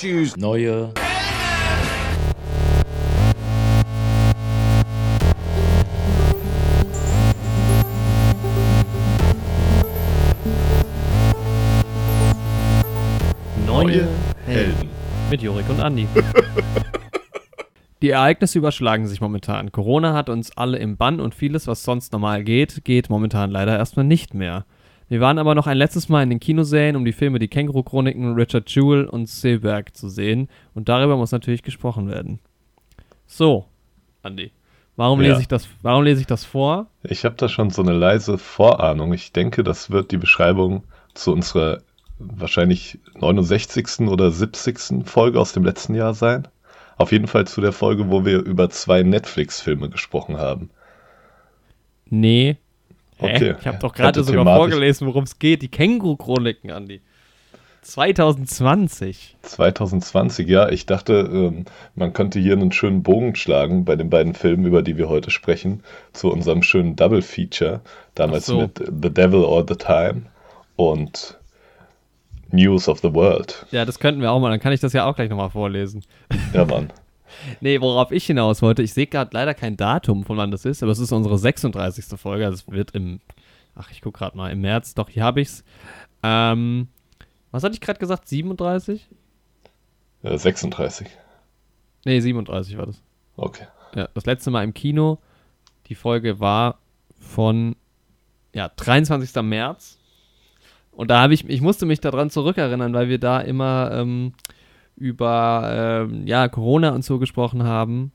Choose neue Neue Helden. Mit Jorik und Andi. Die Ereignisse überschlagen sich momentan. Corona hat uns alle im Bann und vieles, was sonst normal geht, geht momentan leider erstmal nicht mehr. Wir waren aber noch ein letztes Mal in den Kinosälen, um die Filme Die Känguru-Chroniken, Richard Jewell und Silberg zu sehen. Und darüber muss natürlich gesprochen werden. So, Andi. Warum, Ja. lese ich das, warum lese ich das vor? Ich habe da schon so eine leise Vorahnung. Ich denke, das wird die Beschreibung zu unserer wahrscheinlich 69. oder 70. Folge aus dem letzten Jahr sein. Auf jeden Fall zu der Folge, wo wir über zwei Netflix-Filme gesprochen haben. Nee. Okay. Ich habe doch gerade sogar thematisch- vorgelesen, worum es geht. Die Känguru-Chroniken, Andi. 2020. 2020, ja. Ich dachte, ähm, man könnte hier einen schönen Bogen schlagen bei den beiden Filmen, über die wir heute sprechen, zu unserem schönen Double-Feature. Damals Ach so. mit The Devil All the Time und News of the World. Ja, das könnten wir auch mal. Dann kann ich das ja auch gleich nochmal vorlesen. Ja, Mann. Nee, worauf ich hinaus wollte, ich sehe gerade leider kein Datum, von wann das ist, aber es ist unsere 36. Folge. Also es wird im, ach, ich gucke gerade mal, im März, doch, hier habe ich's. Ähm, was hatte ich gerade gesagt? 37? Äh, 36. Nee, 37 war das. Okay. Ja, das letzte Mal im Kino. Die Folge war von, ja, 23. März. Und da habe ich, ich musste mich daran zurückerinnern, weil wir da immer ähm, über, ähm, ja, Corona und so gesprochen haben.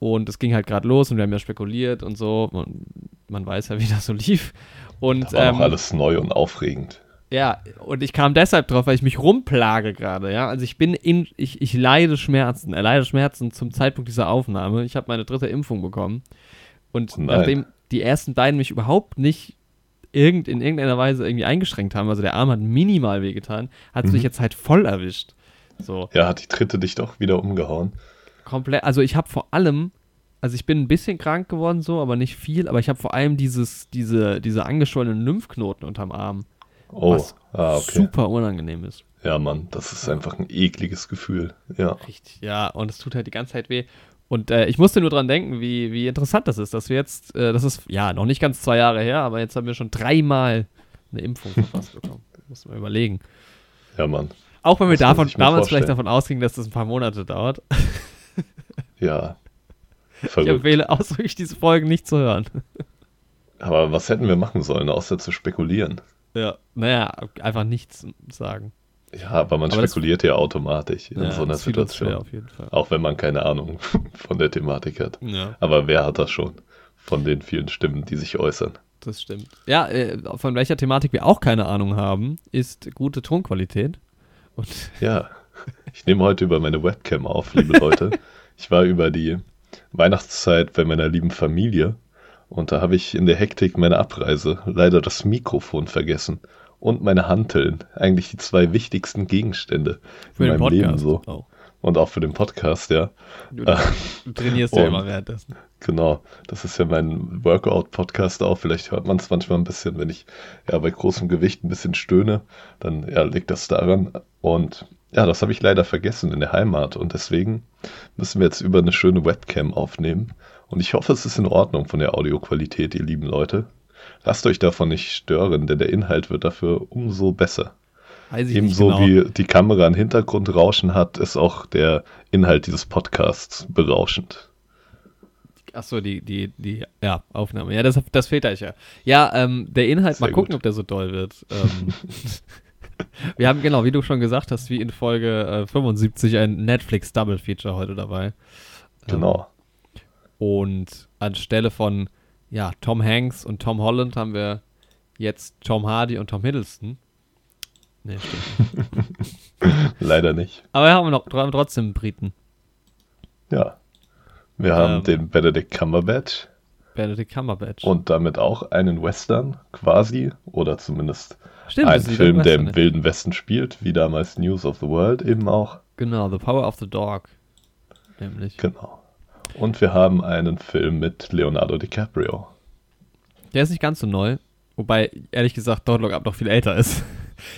Und es ging halt gerade los und wir haben ja spekuliert und so. Und man weiß ja, wie das so lief. Und war ähm, noch alles neu und aufregend. ja, und ich kam deshalb drauf, weil ich mich rumplage gerade, ja. Also ich bin in, ich, ich leide Schmerzen, er leide Schmerzen zum Zeitpunkt dieser Aufnahme. Ich habe meine dritte Impfung bekommen. Und Oh nachdem die ersten beiden mich überhaupt nicht irgend, in irgendeiner Weise irgendwie eingeschränkt haben, also der Arm hat minimal wehgetan, hat es Mhm. mich jetzt halt voll erwischt. So, Ja, hat die dritte dich doch wieder umgehauen. komplett, also ich habe vor allem, also ich bin ein bisschen krank geworden so, aber nicht viel, aber ich habe vor allem dieses, diese, diese angeschwollenen Lymphknoten unterm Arm, Oh, was ah, okay. super unangenehm ist. Ja, Mann, das ist einfach ein ekliges Gefühl. Ja. Richtig, ja, und es tut halt die ganze Zeit weh. Und äh, ich musste nur dran denken, wie, wie interessant das ist, dass wir jetzt, äh, das ist ja noch nicht ganz zwei Jahre her, aber jetzt haben wir schon dreimal eine Impfung verpasst bekommen. Muss man überlegen. Ja, Mann. Auch wenn wir Das davon, ich damals vielleicht vorstellen. davon ausgingen, dass das ein paar Monate dauert. Ja. Ich Verrückt. empfehle ausdrücklich, diese Folgen nicht zu hören. Aber was hätten wir machen sollen, außer zu spekulieren? Ja, naja, einfach nichts sagen. Ja, aber man Aber das- spekuliert ja automatisch in ja, so einer das Situation. auf jeden Fall. Auch wenn man keine Ahnung von der Thematik hat. Ja, Aber wer hat das schon? Von den vielen Stimmen, die sich äußern. das stimmt. Ja, äh, von welcher Thematik wir auch keine Ahnung haben, ist gute Tonqualität. Und Ja, ich nehme heute über meine Webcam auf, liebe Leute. Ich war über die Weihnachtszeit bei meiner lieben Familie und da habe ich in der Hektik meiner Abreise leider das Mikrofon vergessen und meine Hanteln. Eigentlich die zwei wichtigsten Gegenstände für in meinem Leben Podcast so. auch. Und auch für den Podcast, ja. Du, du trainierst ja immer währenddessen. Genau, das ist ja mein Workout-Podcast auch. Vielleicht hört man es manchmal ein bisschen, wenn ich ja bei großem Gewicht ein bisschen stöhne, dann ja, liegt das daran. Und ja, das habe ich leider vergessen in der Heimat und deswegen müssen wir jetzt über eine schöne Webcam aufnehmen. Und ich hoffe, es ist in Ordnung von der Audioqualität, ihr lieben Leute. Lasst euch davon nicht stören, denn der Inhalt wird dafür umso besser. Ebenso genau. wie die Kamera ein Hintergrundrauschen hat, ist auch der Inhalt dieses Podcasts berauschend. Achso, die, die, die, ja, Aufnahme. Ja, das, das fehlt euch ja. Ja, ähm, der Inhalt, Sehr mal gucken, gut. ob der so doll wird. Ähm, wir haben, genau, wie du schon gesagt hast, wie in Folge äh, 75 ein Netflix Double Feature heute dabei. Ähm, Genau. Und anstelle von, ja, Tom Hanks und Tom Holland haben wir jetzt Tom Hardy und Tom Hiddleston. Nee, stimmt. Leider nicht. Aber wir haben noch tr- trotzdem Briten. Ja. Wir haben Ähm. den Benedict Cumberbatch Benedict Cumberbatch. und damit auch einen Western quasi oder zumindest Stimmt, einen Film, der im. Wilden Westen spielt, wie damals News of the World eben auch. Genau, The Power of the Dog. Nämlich. Genau. Und wir haben einen Film mit Leonardo DiCaprio. Der ist nicht ganz so neu. Wobei, ehrlich gesagt, Don't Look Up noch viel älter ist.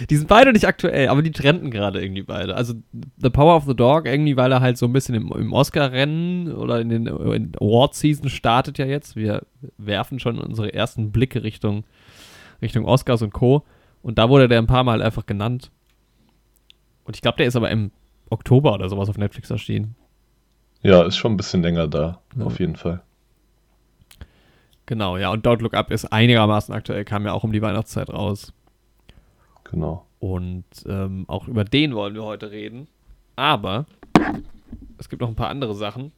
Die sind beide nicht aktuell, aber die trenden gerade irgendwie beide. Also The Power of the Dog irgendwie, weil er halt so ein bisschen im, im Oscar-Rennen oder in den in Award-Season startet ja jetzt. Wir werfen schon unsere ersten Blicke Richtung, Richtung Oscars und Co. Und da wurde der ein paar Mal einfach genannt. Und ich glaube, der ist aber im Oktober oder sowas auf Netflix erschienen. Ja, ist schon ein bisschen länger da, ja. auf jeden Fall. Genau, ja, und Don't Look Up ist einigermaßen aktuell, kam ja auch um die Weihnachtszeit raus. Genau. Und ähm, auch über den wollen wir heute reden. Aber es gibt noch ein paar andere Sachen.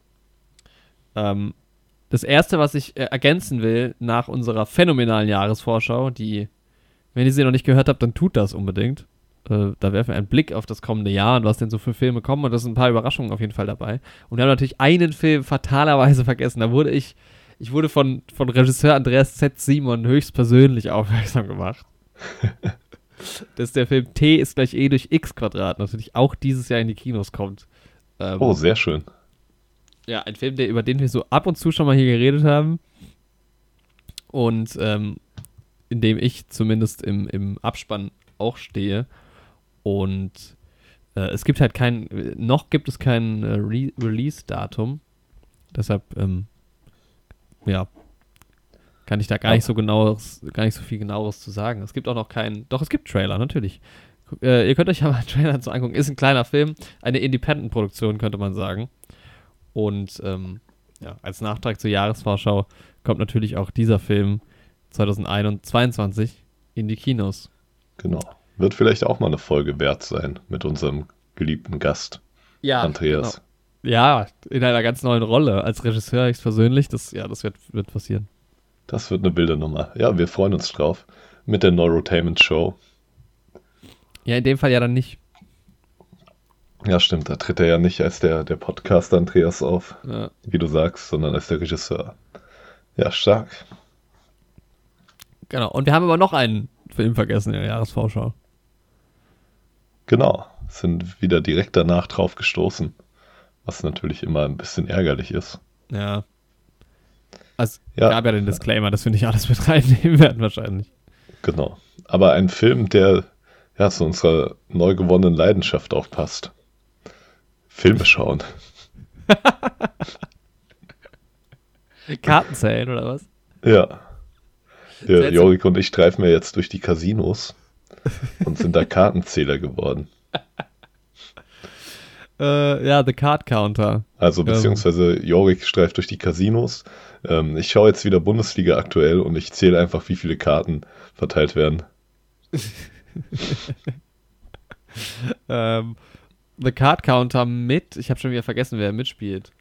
Ähm, das erste, was ich äh, ergänzen will nach unserer phänomenalen Jahresvorschau, die, wenn ihr sie noch nicht gehört habt, dann tut das unbedingt. Äh, da werfen wir einen Blick auf das kommende Jahr und was denn so für Filme kommen. Und da sind ein paar Überraschungen auf jeden Fall dabei. Und wir haben natürlich einen Film fatalerweise vergessen. Da wurde ich, ich wurde von, von Regisseur Andreas Z. Simon höchstpersönlich aufmerksam gemacht. dass der Film T ist gleich E durch X Quadrat natürlich auch dieses Jahr in die Kinos kommt. Ähm, oh, sehr schön. Ja, ein Film, der, über den wir so ab und zu schon mal hier geredet haben. Und ähm, in dem ich zumindest im, im Abspann auch stehe. Und äh, es gibt halt kein, noch gibt es kein äh, Re Release-Datum. Deshalb, ähm, ja, kann ich da gar nicht so genaues, gar nicht so viel genaueres zu sagen. Es gibt auch noch keinen, doch es gibt Trailer, natürlich. Äh, ihr könnt euch ja mal einen Trailer zu angucken. Ist ein kleiner Film, eine Independent-Produktion, könnte man sagen. Und ähm, ja, als Nachtrag zur Jahresvorschau kommt natürlich auch dieser Film 2021 in die Kinos. Genau. Wird vielleicht auch mal eine Folge wert sein mit unserem geliebten Gast, ja, Andreas. Genau. Ja, in einer ganz neuen Rolle. Als Regisseur ich persönlich, das, ja, das wird, wird passieren. Das wird eine wilde Nummer. Ja, wir freuen uns drauf. Mit der Neurotainment Show. Ja, in dem Fall ja dann nicht. Ja, stimmt. Da tritt er ja nicht als der, der Podcaster Andreas auf, ja. wie du sagst, sondern als der Regisseur. Ja, stark. Genau. Und wir haben aber noch einen Film vergessen in der Jahresvorschau. Genau. Sind wieder direkt danach drauf gestoßen. Was natürlich immer ein bisschen ärgerlich ist. Ja. Also ja. gab ja den Disclaimer, dass wir nicht alles mit reinnehmen werden wahrscheinlich. Genau. Aber ein Film, der ja zu unserer neu gewonnenen Leidenschaft aufpasst. Filme schauen. Karten zählen oder was? Ja. ja Jorik und ich streifen ja jetzt durch die Casinos und sind da Kartenzähler geworden. Äh, ja, The Card Counter. Also beziehungsweise Jorik streift durch die Casinos. Ähm, ich schaue jetzt wieder Bundesliga aktuell und ich zähle einfach, wie viele Karten verteilt werden. ähm, The Card Counter mit, ich habe schon wieder vergessen, wer mitspielt.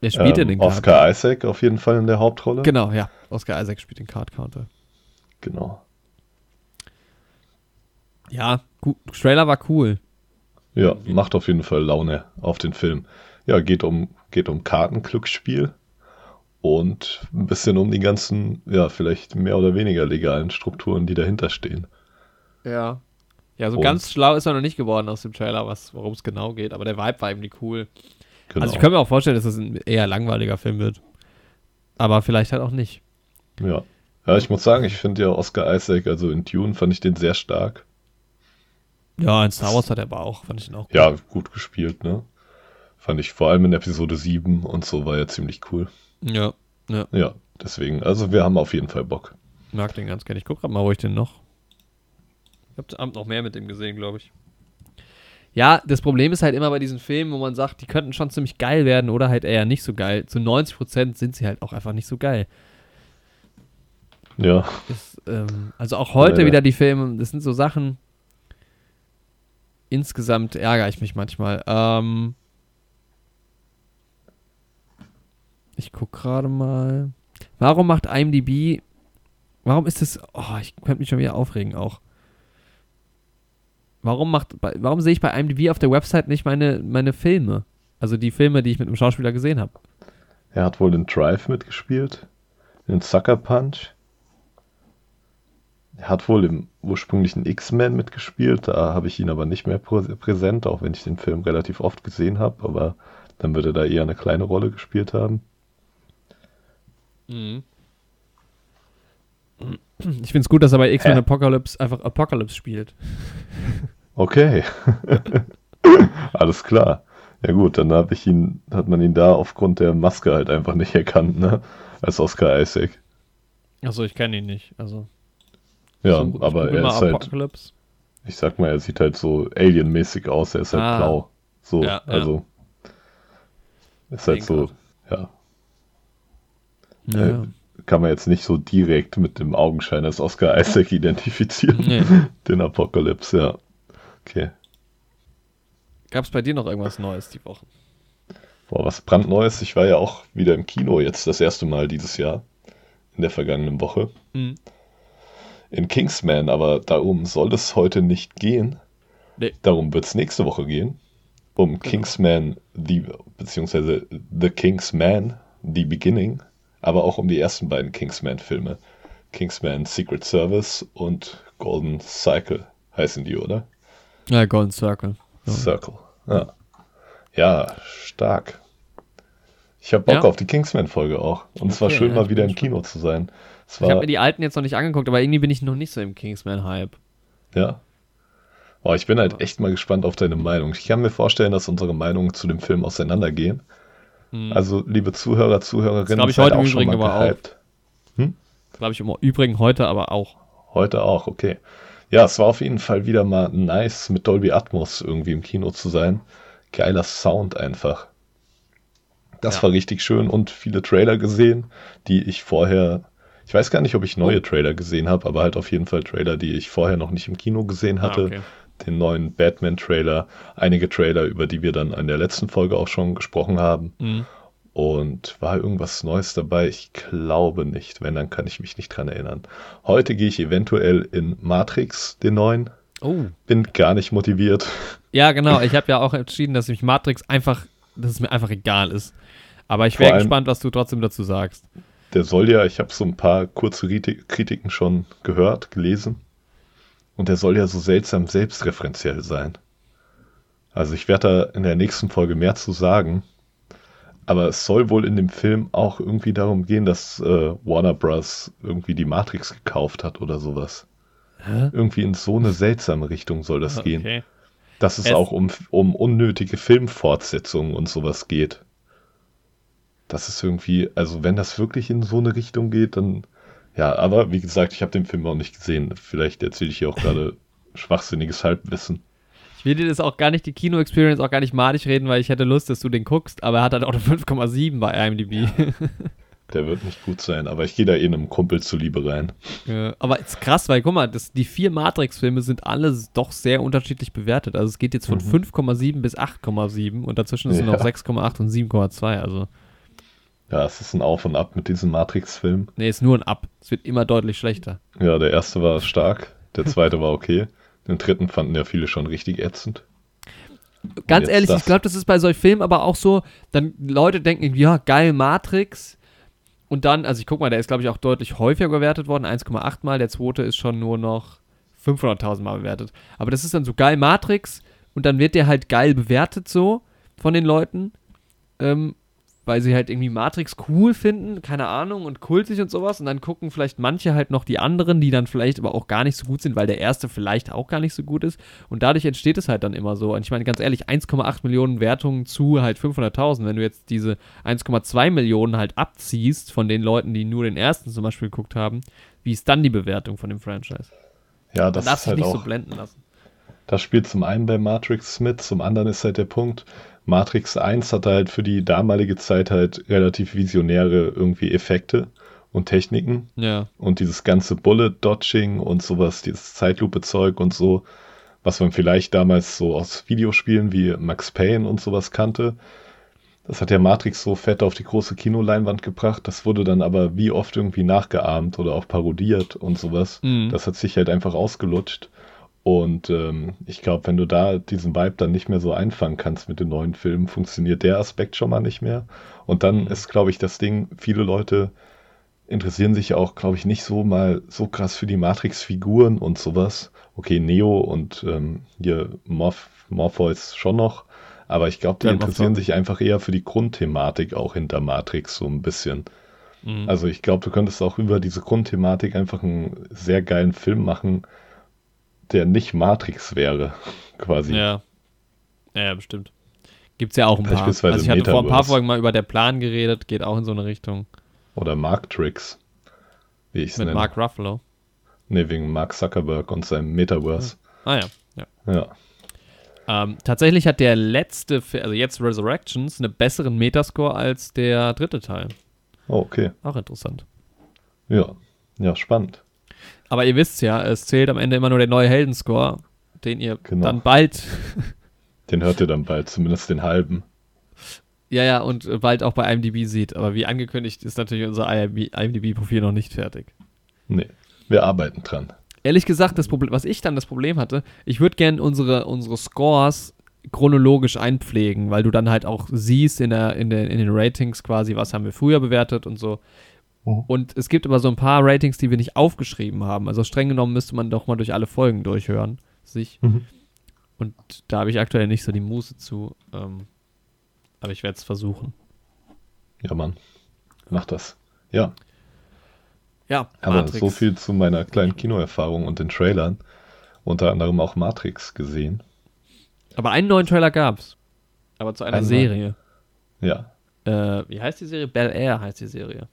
Wer spielt ähm, denn den Card Oscar Isaac auf jeden Fall in der Hauptrolle. Genau, ja. Oscar Isaac spielt den Card Counter. Genau. Ja, Trailer war cool. Ja, macht auf jeden Fall Laune auf den Film. Ja, geht um, geht um Kartenglücksspiel und ein bisschen um die ganzen, ja, vielleicht mehr oder weniger legalen Strukturen, die dahinter stehen. Ja. Ja, so und, ganz schlau ist er noch nicht geworden aus dem Trailer, worum es genau geht, aber der Vibe war irgendwie cool. Genau. Also ich könnte mir auch vorstellen, dass das ein eher langweiliger Film wird. Aber vielleicht halt auch nicht. Ja. Ja, ich muss sagen, ich finde ja Oscar Isaac, also in Tune fand ich den sehr stark. Ja, in Star Wars hat er aber auch, fand ich ihn auch gut. Ja, gut gespielt, ne? Fand ich vor allem in Episode 7 und so war er ziemlich cool. Ja, ja. Ja, deswegen, also wir haben auf jeden Fall Bock. Mag den ganz gerne. Ich guck grad mal, wo ich den noch. Ich hab Abend noch mehr mit dem gesehen, glaube ich. Ja, das Problem ist halt immer bei diesen Filmen, wo man sagt, die könnten schon ziemlich geil werden oder halt eher nicht so geil. Zu 90% sind sie halt auch einfach nicht so geil. Ja. Das, ähm, also auch heute ja, wieder die Filme, das sind so Sachen, insgesamt ärgere ich mich manchmal. Ähm, ich gucke gerade mal. Warum macht IMDb. Warum ist das. Oh, ich könnte mich schon wieder aufregen auch. Warum macht. Warum sehe ich bei IMDb auf der Website nicht meine, meine Filme? Also die Filme, die ich mit einem Schauspieler gesehen habe. Er hat wohl in Drive mitgespielt. In Sucker Punch. Er hat wohl im ursprünglichen X-Men mitgespielt, da habe ich ihn aber nicht mehr präsent, auch wenn ich den Film relativ oft gesehen habe, aber dann würde er da eher eine kleine Rolle gespielt haben. Mhm. Ich finde es gut, dass er bei X-Men Apocalypse einfach Apocalypse spielt. Okay. Alles klar. Ja gut, dann habe ich ihn, hat man ihn da aufgrund der Maske halt einfach nicht erkannt, ne? Als Oscar Isaac. Achso, ich kenne ihn nicht. Also. Ja, so, aber er ist halt. Ich sag mal, er sieht halt so alienmäßig aus, er ist halt ah. blau. So, ja, also. Ja. Ist halt so, ja. ja. Äh, kann man jetzt nicht so direkt mit dem Augenschein als Oscar Isaac identifizieren. Nee. Den Apocalypse, ja. Okay. Gab es bei dir noch irgendwas Neues die Woche? Boah, was brandneues. Ich war ja auch wieder im Kino jetzt das erste Mal dieses Jahr. In der vergangenen Woche. Mhm. In Kingsman, aber darum soll es heute nicht gehen. Nee. Darum wird es nächste Woche gehen. Um genau. Kingsman, the, beziehungsweise The Kingsman, The Beginning. Aber auch um die ersten beiden Kingsman-Filme. Kingsman Secret Service und Golden Cycle heißen die, oder? Ja, Golden Circle. Circle. Ja. ja, stark. Ich habe Bock ja. auf die Kingsman-Folge auch. Und es war schön, ja, mal wieder im Kino zu sein. Ich habe mir die alten jetzt noch nicht angeguckt, aber irgendwie bin ich noch nicht so im Kingsman-Hype. Ja. Oh, ich bin halt echt mal gespannt auf deine Meinung. Ich kann mir vorstellen, dass unsere Meinungen zu dem Film auseinandergehen. Hm. Also, liebe Zuhörer, Zuhörerinnen, glaube ich heute im Übrigen aber auch. Hm? Glaube ich im Übrigen heute aber auch. Heute auch, okay. Ja, es war auf jeden Fall wieder mal nice, mit Dolby Atmos irgendwie im Kino zu sein. Geiler Sound einfach. Das ja. war richtig schön und viele Trailer gesehen, die ich vorher, ich weiß gar nicht, ob ich neue oh. Trailer gesehen habe, aber halt auf jeden Fall Trailer, die ich vorher noch nicht im Kino gesehen hatte. Ah, okay. Den neuen Batman-Trailer, einige Trailer, über die wir dann in der letzten Folge auch schon gesprochen haben. Mhm. Und war irgendwas Neues dabei? Ich glaube nicht. Wenn, dann kann ich mich nicht dran erinnern. Heute gehe ich eventuell in Matrix, den neuen. Oh. Bin gar nicht motiviert. Ja, genau. Ich habe ja auch entschieden, dass mich Matrix einfach, dass es mir einfach egal ist. Aber ich wäre gespannt, was du trotzdem dazu sagst. Der soll ja, ich habe so ein paar kurze Kritiken schon gehört, gelesen. Und der soll ja so seltsam selbstreferenziell sein. Also ich werde da in der nächsten Folge mehr zu sagen. Aber es soll wohl in dem Film auch irgendwie darum gehen, dass äh, Warner Bros. irgendwie die Matrix gekauft hat oder sowas. Hä? Irgendwie in so eine seltsame Richtung soll das okay. gehen. Dass es, es auch um, um unnötige Filmfortsetzungen und sowas geht. Das ist irgendwie, also wenn das wirklich in so eine Richtung geht, dann ja, aber wie gesagt, ich habe den Film auch nicht gesehen. Vielleicht erzähle ich hier auch gerade schwachsinniges Halbwissen will dir das auch gar nicht, die Kino-Experience auch gar nicht malig reden, weil ich hätte Lust, dass du den guckst, aber er hat halt auch eine 5,7 bei IMDb. Ja. Der wird nicht gut sein, aber ich gehe da eh einem Kumpel zuliebe rein. Ja, aber ist krass, weil guck mal, das, die vier Matrix-Filme sind alle doch sehr unterschiedlich bewertet. Also es geht jetzt von mhm. 5,7 bis 8,7 und dazwischen sind ja. noch 6,8 und 7,2. Also. Ja, es ist ein Auf und Ab mit diesem Matrix-Film. Nee, es ist nur ein Ab. Es wird immer deutlich schlechter. Ja, der erste war stark, der zweite war okay. Den dritten fanden ja viele schon richtig ätzend. Ganz ehrlich, das. ich glaube, das ist bei solchen Filmen aber auch so, dann Leute denken, ja, geil, Matrix. Und dann, also ich guck mal, der ist, glaube ich, auch deutlich häufiger bewertet worden, 1,8 mal. Der zweite ist schon nur noch 500.000 Mal bewertet. Aber das ist dann so geil, Matrix. Und dann wird der halt geil bewertet so von den Leuten. Ähm, weil sie halt irgendwie Matrix cool finden, keine Ahnung, und kultig und sowas. Und dann gucken vielleicht manche halt noch die anderen, die dann vielleicht aber auch gar nicht so gut sind, weil der erste vielleicht auch gar nicht so gut ist. Und dadurch entsteht es halt dann immer so. Und ich meine, ganz ehrlich, 1,8 Millionen Wertungen zu halt 500.000. Wenn du jetzt diese 1,2 Millionen halt abziehst von den Leuten, die nur den ersten zum Beispiel geguckt haben, wie ist dann die Bewertung von dem Franchise? Ja, das ist halt nicht auch, so blenden lassen. Das spielt zum einen bei Matrix mit, zum anderen ist halt der Punkt, Matrix 1 hatte halt für die damalige Zeit halt relativ visionäre irgendwie Effekte und Techniken. Ja. Und dieses ganze Bullet-Dodging und sowas, dieses Zeitlupe-Zeug und so, was man vielleicht damals so aus Videospielen wie Max Payne und sowas kannte. Das hat ja Matrix so fett auf die große Kinoleinwand gebracht. Das wurde dann aber wie oft irgendwie nachgeahmt oder auch parodiert und sowas. Mhm. Das hat sich halt einfach ausgelutscht. Und ähm, ich glaube, wenn du da diesen Vibe dann nicht mehr so einfangen kannst mit den neuen Filmen, funktioniert der Aspekt schon mal nicht mehr. Und dann mhm. ist, glaube ich, das Ding, viele Leute interessieren sich ja auch, glaube ich, nicht so mal so krass für die Matrix-Figuren und sowas. Okay, Neo und ähm, hier Morph Morpheus schon noch. Aber ich glaube, die ja, interessieren sich einfach eher für die Grundthematik auch hinter Matrix so ein bisschen. Mhm. Also ich glaube, du könntest auch über diese Grundthematik einfach einen sehr geilen Film machen, der nicht Matrix wäre, quasi. Ja. Ja, bestimmt. Gibt es ja auch ein paar. Also ich hatte vor ein paar Folgen mal über der Plan geredet, geht auch in so eine Richtung. Oder Marktrix, wie ich es nenne. Mit Mark Ruffalo. Ne, wegen Mark Zuckerberg und seinem Metaverse. Ah ja, ja. Ja. Ähm, tatsächlich hat der letzte, also jetzt Resurrections, einen besseren Metascore als der dritte Teil. Oh, okay. Auch interessant. Ja, ja, spannend. Aber ihr wisst ja, es zählt am Ende immer nur der neue Heldenscore, den ihr genau. dann bald. den hört ihr dann bald, zumindest den halben. Ja, ja, und bald auch bei IMDb sieht. Aber wie angekündigt ist natürlich unser IMDb-Profil noch nicht fertig. Nee, wir arbeiten dran. Ehrlich gesagt, das Problem, was ich dann das Problem hatte, ich würde gerne unsere, unsere Scores chronologisch einpflegen, weil du dann halt auch siehst in, der, in, der, in den Ratings quasi, was haben wir früher bewertet und so. Mhm. Und es gibt aber so ein paar Ratings, die wir nicht aufgeschrieben haben. Also streng genommen müsste man doch mal durch alle Folgen durchhören, sich. Mhm. Und da habe ich aktuell nicht so die Muße zu. Ähm, aber ich werde es versuchen. Ja, Mann. Mach das. Ja. Ja, aber Matrix. so viel zu meiner kleinen Kinoerfahrung und den Trailern. Unter anderem auch Matrix gesehen. Aber einen neuen Trailer gab's. Aber zu einer Ein Serie. Ja. Äh, wie heißt die Serie? Bel Air heißt die Serie.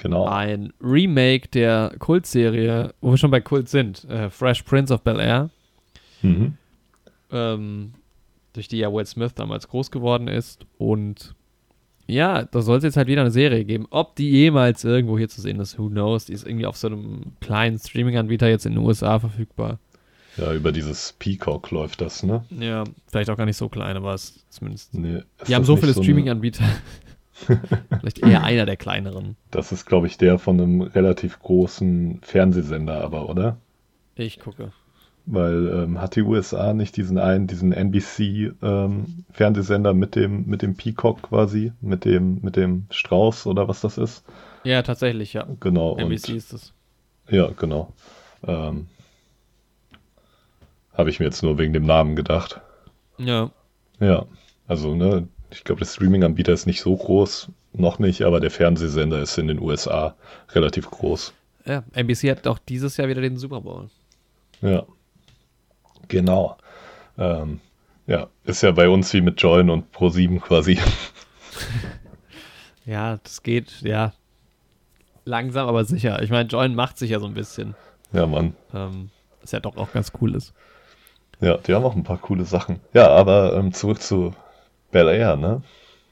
Genau. Ein Remake der Kultserie, wo wir schon bei Kult sind. Äh, Fresh Prince of Bel Air. Mhm. Ähm, durch die ja Will Smith damals groß geworden ist. Und ja, da soll es jetzt halt wieder eine Serie geben. Ob die jemals irgendwo hier zu sehen ist, who knows. Die ist irgendwie auf so einem kleinen Streaming-Anbieter jetzt in den USA verfügbar. Ja, über dieses Peacock läuft das, ne? Ja, vielleicht auch gar nicht so klein, aber es zumindest. Nee, die haben so viele so Streaming-Anbieter. Vielleicht eher einer der kleineren. Das ist, glaube ich, der von einem relativ großen Fernsehsender, aber, oder? Ich gucke. Weil ähm, hat die USA nicht diesen einen, diesen NBC-Fernsehsender ähm, mit dem, mit dem Peacock quasi, mit dem, mit dem Strauß oder was das ist? Ja, tatsächlich, ja. Genau. NBC und, ist es. Ja, genau. Ähm, Habe ich mir jetzt nur wegen dem Namen gedacht. Ja. Ja, also, ne, ich glaube, der Streaming-Anbieter ist nicht so groß, noch nicht, aber der Fernsehsender ist in den USA relativ groß. Ja, NBC hat auch dieses Jahr wieder den Super Bowl. Ja. Genau. Ähm, ja, ist ja bei uns wie mit Join und Pro7 quasi. ja, das geht, ja. Langsam, aber sicher. Ich meine, Join macht sich ja so ein bisschen. Ja, Mann. Ähm, was ja doch auch ganz cool ist. Ja, die haben auch ein paar coole Sachen. Ja, aber ähm, zurück zu Bel Air, ne?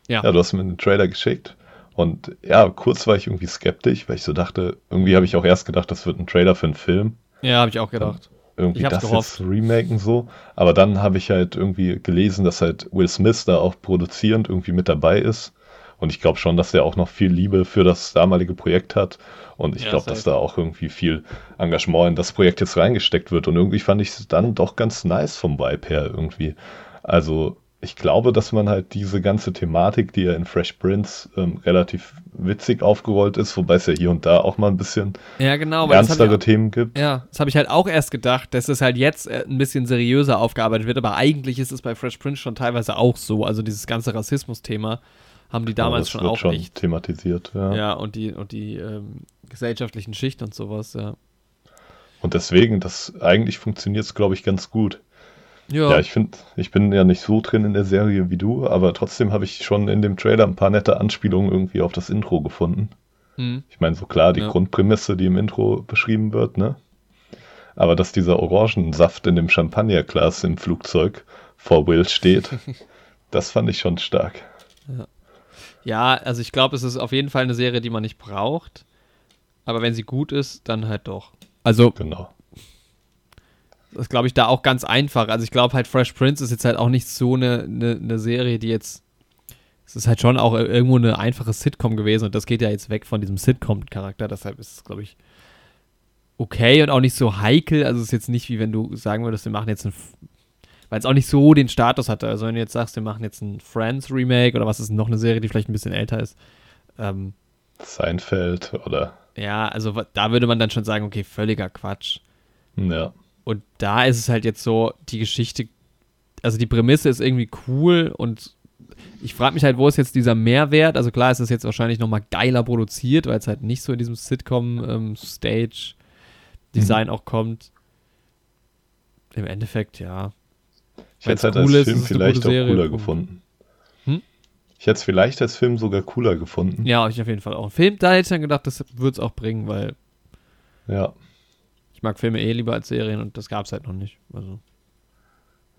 Ja. Ja, du hast mir einen Trailer geschickt. Und ja, kurz war ich irgendwie skeptisch, weil ich so dachte, irgendwie habe ich auch erst gedacht, das wird ein Trailer für einen Film. Ja, habe ich auch gedacht irgendwie das gehofft. jetzt remaken so. Aber dann habe ich halt irgendwie gelesen, dass halt Will Smith da auch produzierend irgendwie mit dabei ist. Und ich glaube schon, dass der auch noch viel Liebe für das damalige Projekt hat. Und ich ja, glaube, dass da auch irgendwie viel Engagement in das Projekt jetzt reingesteckt wird. Und irgendwie fand ich es dann doch ganz nice vom Vibe her irgendwie. Also ich glaube, dass man halt diese ganze Thematik, die ja in Fresh Prince ähm, relativ witzig aufgerollt ist, wobei es ja hier und da auch mal ein bisschen ja, genau, ernstere auch, Themen gibt. Ja, das habe ich halt auch erst gedacht, dass es halt jetzt äh, ein bisschen seriöser aufgearbeitet wird, aber eigentlich ist es bei Fresh Prince schon teilweise auch so. Also dieses ganze Rassismus-Thema haben die damals ja, schon auch schon echt thematisiert. Ja, ja und die, und die ähm, gesellschaftlichen Schichten und sowas, ja. Und deswegen, das eigentlich funktioniert es, glaube ich, ganz gut. Ja, ja ich finde, ich bin ja nicht so drin in der Serie wie du, aber trotzdem habe ich schon in dem Trailer ein paar nette Anspielungen irgendwie auf das Intro gefunden. Mhm. Ich meine, so klar, die ja. Grundprämisse, die im Intro beschrieben wird, ne? Aber dass dieser Orangensaft in dem Champagnerglas im Flugzeug vor Will steht, das fand ich schon stark. Ja, ja also ich glaube, es ist auf jeden Fall eine Serie, die man nicht braucht. Aber wenn sie gut ist, dann halt doch. Also, genau. Das ist, glaube ich, da auch ganz einfach. Also ich glaube halt, Fresh Prince ist jetzt halt auch nicht so eine, eine, eine Serie, die jetzt. Es ist halt schon auch irgendwo eine einfache Sitcom gewesen und das geht ja jetzt weg von diesem Sitcom-Charakter. Deshalb ist es, glaube ich, okay und auch nicht so heikel. Also es ist jetzt nicht wie wenn du sagen würdest, wir machen jetzt ein. Weil es auch nicht so den Status hatte. Also wenn du jetzt sagst, wir machen jetzt ein Friends-Remake oder was ist noch eine Serie, die vielleicht ein bisschen älter ist. Ähm, Seinfeld oder. Ja, also da würde man dann schon sagen, okay, völliger Quatsch. Ja. Und da ist es halt jetzt so, die Geschichte, also die Prämisse ist irgendwie cool und ich frage mich halt, wo ist jetzt dieser Mehrwert? Also klar ist es jetzt wahrscheinlich nochmal geiler produziert, weil es halt nicht so in diesem Sitcom-Stage-Design ähm, mhm. auch kommt. Im Endeffekt, ja. Ich hätte es halt cool als Film vielleicht auch cooler gefunden. Hm? Ich hätte es vielleicht als Film sogar cooler gefunden. Ja, ich auf jeden Fall auch. Film, da hätte ich dann gedacht, das würde es auch bringen, weil. Ja. Ich mag Filme eh lieber als Serien und das gab es halt noch nicht. Also.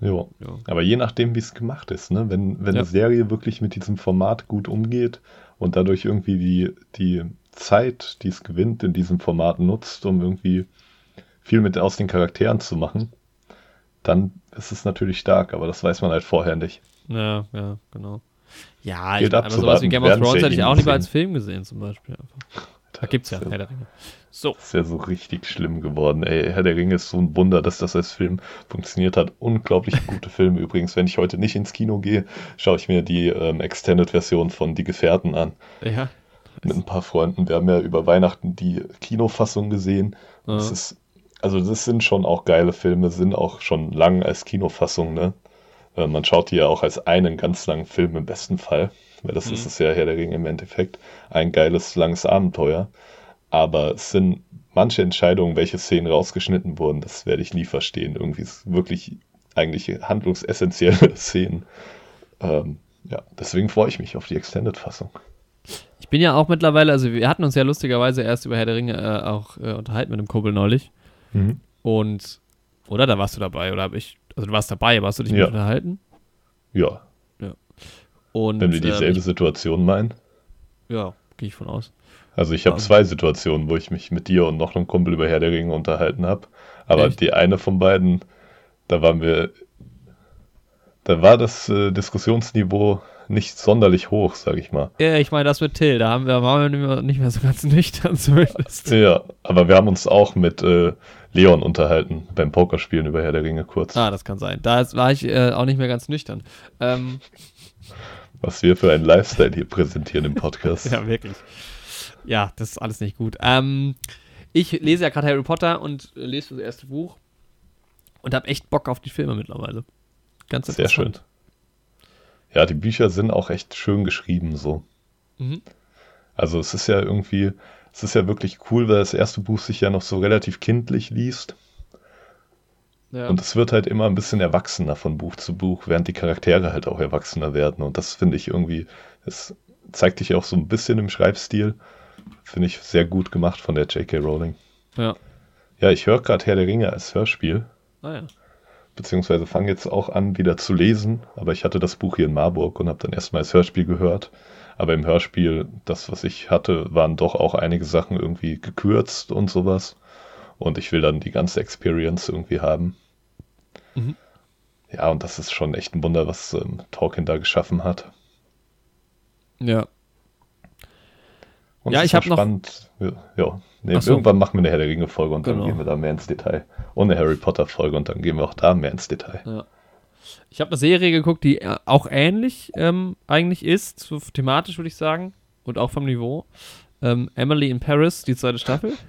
Jo. Ja. Aber je nachdem, wie es gemacht ist, ne? Wenn, wenn ja. eine Serie wirklich mit diesem Format gut umgeht und dadurch irgendwie die, die Zeit, die es gewinnt, in diesem Format nutzt, um irgendwie viel mit aus den Charakteren zu machen, dann ist es natürlich stark, aber das weiß man halt vorher nicht. Ja, ja, genau. Ja, ich, aber sowas wie Game of Thrones hätte ich auch lieber als Film gesehen, zum Beispiel. Da gibt es ja Herr der Ringe. So. Das ist ja so richtig schlimm geworden. Ey, Herr der Ringe ist so ein Wunder, dass das als Film funktioniert hat. Unglaublich gute Filme übrigens. Wenn ich heute nicht ins Kino gehe, schaue ich mir die ähm, Extended-Version von Die Gefährten an. Ja. Mit ein paar Freunden. Wir haben ja über Weihnachten die Kinofassung gesehen. Ja. Das ist, also das sind schon auch geile Filme, sind auch schon lang als Kinofassung, ne? Äh, man schaut die ja auch als einen ganz langen Film im besten Fall. Weil das mhm. ist es ja Herr der Ringe im Endeffekt. Ein geiles, langes Abenteuer. Aber es sind manche Entscheidungen, welche Szenen rausgeschnitten wurden, das werde ich nie verstehen. Irgendwie ist wirklich eigentlich handlungsessentielle Szenen. Ähm, ja, deswegen freue ich mich auf die Extended-Fassung. Ich bin ja auch mittlerweile, also wir hatten uns ja lustigerweise erst über Herr der Ringe äh, auch äh, unterhalten mit dem Kumpel neulich. Mhm. Und, oder da warst du dabei, oder habe ich, also du warst dabei, warst du dich ja. mit unterhalten? Ja. Und, Wenn wir dieselbe äh, Situation meinen? Ja, gehe ich von aus. Also ich habe um, zwei Situationen, wo ich mich mit dir und noch einem Kumpel über Herr der Ringe unterhalten habe. Aber echt? die eine von beiden, da waren wir, da war das äh, Diskussionsniveau nicht sonderlich hoch, sag ich mal. Ja, ich meine, das mit Till, da haben wir, waren wir nicht mehr so ganz nüchtern zumindest. Ja, aber wir haben uns auch mit äh, Leon unterhalten beim Pokerspielen über Herr der Ringe kurz. Ah, das kann sein. Da war ich äh, auch nicht mehr ganz nüchtern. Ähm, Was wir für einen Lifestyle hier präsentieren im Podcast. ja, wirklich ja, das ist alles nicht gut. Ähm, ich lese ja gerade Harry Potter und lese das erste Buch und habe echt Bock auf die Filme mittlerweile. Ganz Sehr schön. Ja, die Bücher sind auch echt schön geschrieben so. Mhm. Also es ist ja irgendwie, es ist ja wirklich cool, weil das erste Buch sich ja noch so relativ kindlich liest. Ja. Und es wird halt immer ein bisschen erwachsener von Buch zu Buch, während die Charaktere halt auch erwachsener werden. Und das finde ich irgendwie, es zeigt dich auch so ein bisschen im Schreibstil. Finde ich sehr gut gemacht von der J.K. Rowling. Ja. Ja, ich höre gerade Herr der Ringe als Hörspiel. Ah ja. Beziehungsweise fange jetzt auch an, wieder zu lesen. Aber ich hatte das Buch hier in Marburg und habe dann erstmal als Hörspiel gehört. Aber im Hörspiel, das, was ich hatte, waren doch auch einige Sachen irgendwie gekürzt und sowas. Und ich will dann die ganze Experience irgendwie haben. Mhm. Ja, und das ist schon echt ein Wunder, was ähm, Tolkien da geschaffen hat. Ja, und ja, ich habe noch. Ja, ja. Nee, so. Irgendwann machen wir eine Herr der Ringe-Folge und genau. dann gehen wir da mehr ins Detail. Und eine Harry Potter-Folge und dann gehen wir auch da mehr ins Detail. Ja. Ich habe eine Serie geguckt, die äh, auch ähnlich ähm, eigentlich ist, so thematisch würde ich sagen und auch vom Niveau. Ähm, Emily in Paris, die zweite Staffel.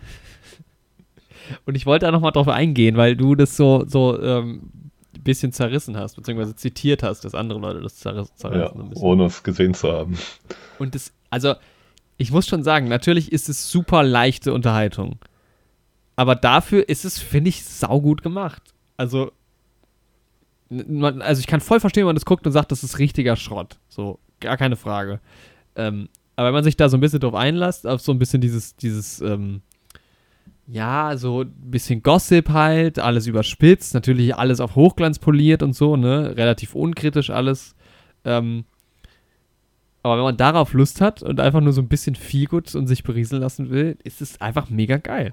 und ich wollte da nochmal drauf eingehen, weil du das so, so ähm, ein bisschen zerrissen hast, beziehungsweise zitiert hast, dass andere Leute das zerrissen, zerrissen ja, Ohne es gesehen zu haben. Und das, also ich muss schon sagen, natürlich ist es super leichte Unterhaltung. Aber dafür ist es, finde ich, saugut gemacht. Also, man, also ich kann voll verstehen, wenn man das guckt und sagt, das ist richtiger Schrott. So, gar keine Frage. Ähm, aber wenn man sich da so ein bisschen drauf einlässt, auf so ein bisschen dieses, dieses, ähm, ja, so ein bisschen Gossip halt, alles überspitzt, natürlich alles auf Hochglanz poliert und so, ne, relativ unkritisch alles. Ähm, aber wenn man darauf Lust hat und einfach nur so ein bisschen Feelgood und sich berieseln lassen will, ist es einfach mega geil.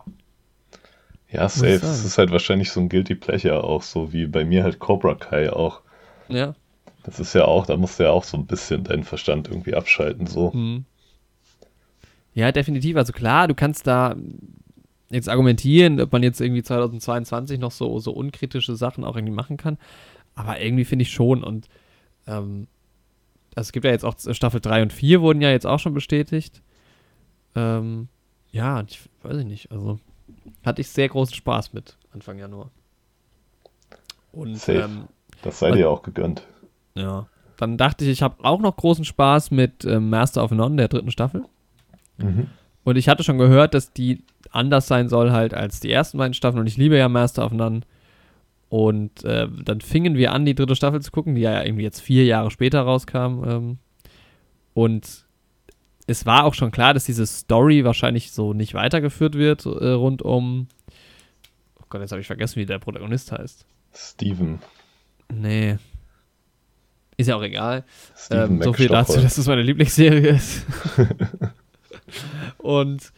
Ja, safe. Es ist halt wahrscheinlich so ein Guilty Pleasure auch, so wie bei mir halt Cobra Kai auch. Ja. Das ist ja auch, da musst du ja auch so ein bisschen deinen Verstand irgendwie abschalten, so. Mhm. Ja, definitiv. Also klar, du kannst da jetzt argumentieren, ob man jetzt irgendwie 2022 noch so, so unkritische Sachen auch irgendwie machen kann. Aber irgendwie finde ich schon und ähm, also es gibt ja jetzt auch Staffel 3 und 4 wurden ja jetzt auch schon bestätigt. Ähm, ja, ich weiß ich nicht. Also hatte ich sehr großen Spaß mit Anfang Januar. Und, Safe. Ähm, das sei dir auch gegönnt. Ja. dann dachte ich, ich habe auch noch großen Spaß mit äh, Master of None, der dritten Staffel. Mhm. Und ich hatte schon gehört, dass die anders sein soll halt als die ersten beiden Staffeln. Und ich liebe ja Master of None. Und äh, dann fingen wir an, die dritte Staffel zu gucken, die ja irgendwie jetzt vier Jahre später rauskam. Ähm, und es war auch schon klar, dass diese Story wahrscheinlich so nicht weitergeführt wird äh, rund um. Oh Gott, jetzt habe ich vergessen, wie der Protagonist heißt. Steven. Nee. Ist ja auch egal. Steven Ähm, so viel dazu, dass es meine Lieblingsserie ist. Und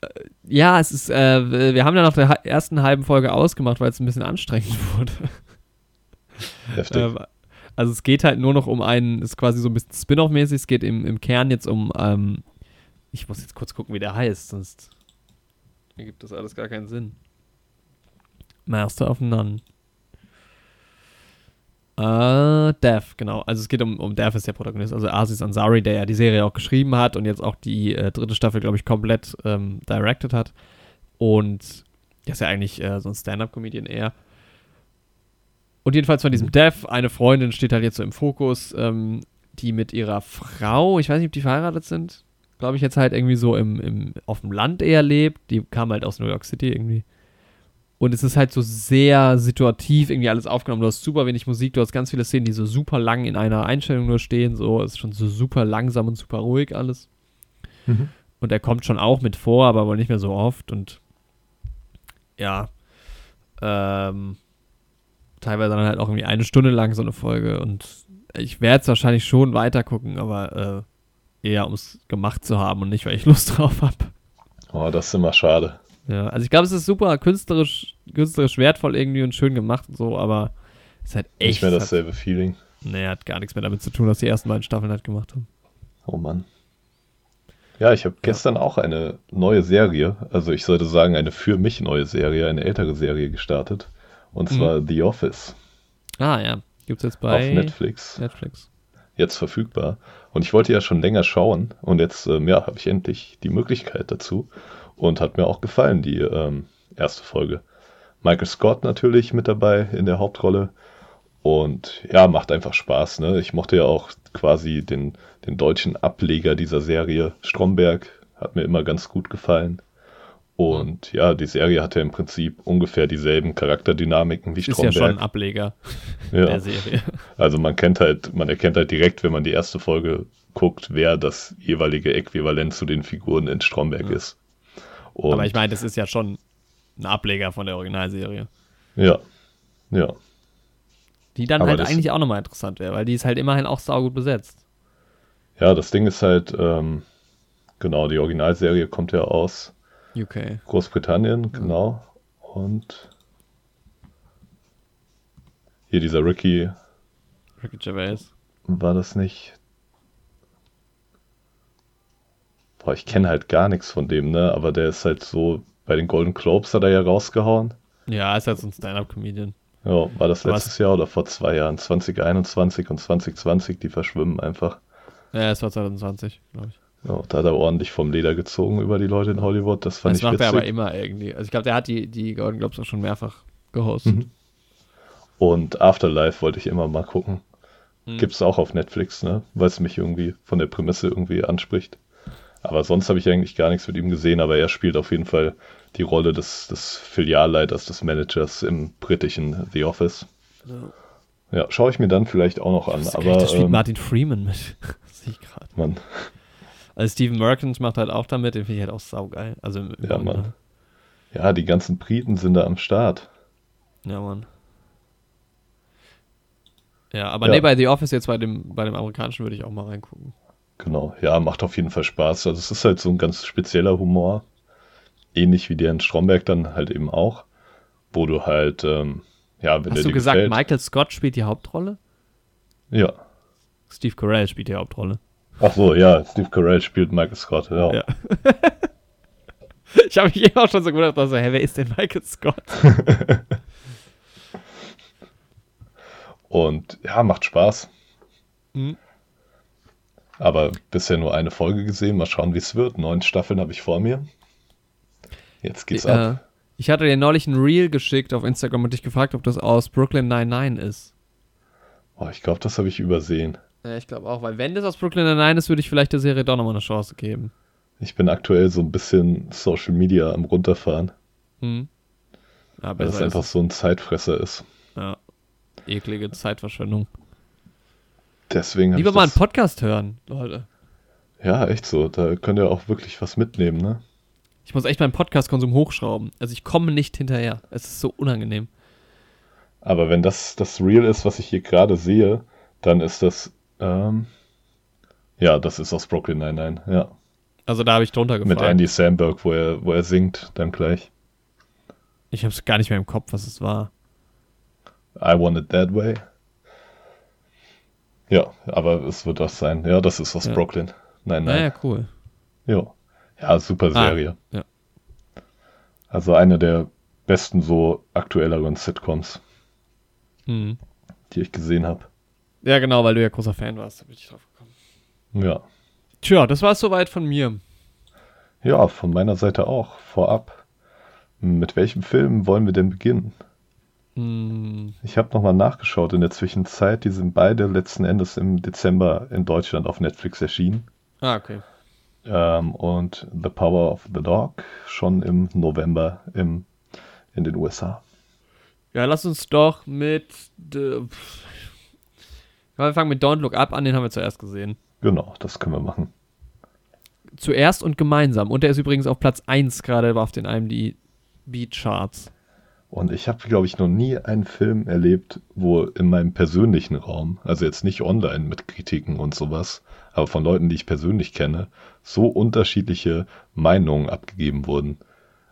äh, ja, es ist, äh, wir haben dann nach der ersten halben Folge ausgemacht, weil es ein bisschen anstrengend wurde. Heftig. Ähm, also es geht halt nur noch um einen, ist quasi so ein bisschen Spin-off-mäßig, es geht im, im Kern jetzt um, ähm, ich muss jetzt kurz gucken, wie der heißt, sonst ergibt das alles gar keinen Sinn. Master of None. Äh, Dev, genau. Also es geht um, um Dev ist der Protagonist, also Aziz Ansari, der ja die Serie auch geschrieben hat und jetzt auch die äh, dritte Staffel, glaube ich, komplett ähm, directed hat. Und der ist ja eigentlich äh, so ein Stand-Up-Comedian eher. Und jedenfalls von diesem Dev, eine Freundin steht halt jetzt so im Fokus, ähm, die mit ihrer Frau, ich weiß nicht, ob die verheiratet sind, glaube ich, jetzt halt irgendwie so im, im, auf dem Land eher lebt. Die kam halt aus New York City irgendwie. Und es ist halt so sehr situativ irgendwie alles aufgenommen. Du hast super wenig Musik, du hast ganz viele Szenen, die so super lang in einer Einstellung nur stehen. So, es ist schon so super langsam und super ruhig alles. Mhm. Und er kommt schon auch mit vor, aber wohl nicht mehr so oft. Und ja, ähm, teilweise dann halt auch irgendwie eine Stunde lang so eine Folge. Und ich werde es wahrscheinlich schon weiter gucken, aber äh, eher um es gemacht zu haben und nicht, weil ich Lust drauf habe. Oh, das ist immer schade. Ja, also ich glaube, es ist super künstlerisch, künstlerisch wertvoll irgendwie und schön gemacht und so, aber es ist halt echt. Nicht mehr es hat, dasselbe Feeling. nee, hat gar nichts mehr damit zu tun, was die ersten beiden Staffeln halt gemacht haben. Oh Mann. Ja, ich habe gestern auch eine neue Serie, also ich sollte sagen, eine für mich neue Serie, eine ältere Serie gestartet. Und Mhm. zwar The Office Ah ja, gibt's jetzt bei auf Netflix. Netflix. Jetzt verfügbar. Und ich wollte ja schon länger schauen und jetzt ähm, ja, habe ich endlich die Möglichkeit dazu. Und hat mir auch gefallen, die ähm, erste Folge. Michael Scott natürlich mit dabei in der Hauptrolle. Und ja, macht einfach Spaß. Ne? Ich mochte ja auch quasi den, den deutschen Ableger dieser Serie. Stromberg hat mir immer ganz gut gefallen. Und ja, die Serie hatte im Prinzip ungefähr dieselben Charakterdynamiken wie Ist ja schon ein Stromberg. Ableger Ja, der Serie. also man kennt halt, man erkennt halt direkt, wenn man die erste Folge guckt, wer das jeweilige Äquivalent zu den Figuren in Stromberg Ja. ist. Und Aber ich meine, das ist ja schon ein Ableger von der Originalserie. ja, ja, Die dann Aber halt eigentlich auch nochmal interessant wäre, weil die ist halt immerhin auch saugut besetzt. ja, das Ding ist halt, ähm, genau, die Originalserie kommt ja aus UK. Großbritannien, genau. Und hier dieser Ricky, Ricky Gervais. war das nicht? Boah, ich kenne halt gar nichts von dem, ne? Aber der ist halt so, bei den Golden Globes hat er ja rausgehauen. Ja, ist halt so ein Stand-Up-Comedian. Ja, war das letztes Jahr oder vor zwei Jahren? 2021 und 2020, die verschwimmen einfach. Ja, es war 2020, glaube ich. Ja, da hat er ordentlich vom Leder gezogen über die Leute in Hollywood. Das fand Das ich macht er aber immer irgendwie. Also ich glaube, der hat die, die Golden Globes auch schon mehrfach gehostet. Mhm. Und Afterlife wollte ich immer mal gucken. Mhm. Gibt's auch auf Netflix, ne? Weil es mich irgendwie von der Prämisse irgendwie anspricht. Aber sonst habe ich eigentlich gar nichts mit ihm gesehen, aber er spielt auf jeden Fall die Rolle des, des Filialleiters, des Managers im britischen The Office. Ja. Ja, schaue ich mir dann vielleicht auch noch an. Das Aber da spielt ähm, Martin Freeman mit. Sehe ich gerade. Mann, Also Steven Merchant macht halt auch damit, den finde ich halt auch saugeil. Also im, im Ja. Mann. ja, die ganzen Briten sind da am Start. Ja, Mann. Ja, aber Ja. nee, bei The Office jetzt bei dem, bei dem amerikanischen würde ich auch mal reingucken. Genau, ja, macht auf jeden Fall Spaß. Also es ist halt so ein ganz spezieller Humor, ähnlich wie der in Stromberg dann halt eben auch, wo du halt, ähm, ja, wenn Hast du gesagt, gefällt, Michael Scott spielt die Hauptrolle? ja. Steve Carell spielt die Hauptrolle. Ach so, ja, Steve Carell spielt Michael Scott, ja. Ja. ich habe mich eben auch schon so gedacht, also, hä, wer ist denn Michael Scott? Und ja, macht Spaß. Mhm. Aber bisher nur eine Folge gesehen, mal schauen, wie es wird. Neun Staffeln habe ich vor mir. Jetzt geht's ab. Äh, ich hatte dir neulich ein Reel geschickt auf Instagram und dich gefragt, ob das aus Brooklyn 99 ist. Oh, ich glaube, das habe ich übersehen. Ja, ich glaube auch, weil wenn das aus Brooklyn Nine ist, würde ich vielleicht der Serie doch nochmal eine Chance geben. Ich bin aktuell so ein bisschen Social Media am runterfahren, Hm. Ja, weil es einfach so ein Zeitfresser ist. Ja. Eklige Zeitverschwendung. Deswegen Lieber mal einen Podcast hören, Leute. Ja, echt so. Da könnt ihr auch wirklich was mitnehmen, ne? Ich muss echt meinen Podcast-Konsum hochschrauben. Also ich komme nicht hinterher. Es ist so unangenehm. Aber wenn das das Real ist, was ich hier gerade sehe, dann ist das, ähm, ja, das ist aus Brooklyn Nine-Nine, ja. Also da habe ich drunter gefragt. Mit Andy Samberg, wo er, wo er singt, dann gleich. Ich habe es gar nicht mehr im Kopf, was es war. I Want It That Way. Ja, aber es wird das sein. Ja, das ist aus Ja. Brooklyn. Nein, nein. Naja, cool. Jo. Ja, super Serie. Ah, ja. Also eine der besten so aktuelleren Sitcoms, Mhm. die ich gesehen habe. Ja, genau, weil du ja großer Fan warst. Da bin ich drauf gekommen. Ja. Tja, das war es soweit von mir. Ja, von meiner Seite auch. Vorab. Mit welchem Film wollen wir denn beginnen? Mhm. Ich habe nochmal nachgeschaut in der Zwischenzeit. Die sind beide letzten Endes im Dezember in Deutschland auf Netflix erschienen. Ah, okay. Ähm, und The Power of the Dog schon im November im, in den USA. Ja, lass uns doch mit. Äh, wir fangen mit Don't Look Up an, den haben wir zuerst gesehen. Genau, das können wir machen. Zuerst und gemeinsam. Und der ist übrigens auf Platz 1 gerade auf den IMDb-Charts. Und ich habe, glaube ich, noch nie einen Film erlebt, wo in meinem persönlichen Raum, also jetzt nicht online mit Kritiken und sowas, aber von Leuten, die ich persönlich kenne, so unterschiedliche Meinungen abgegeben wurden.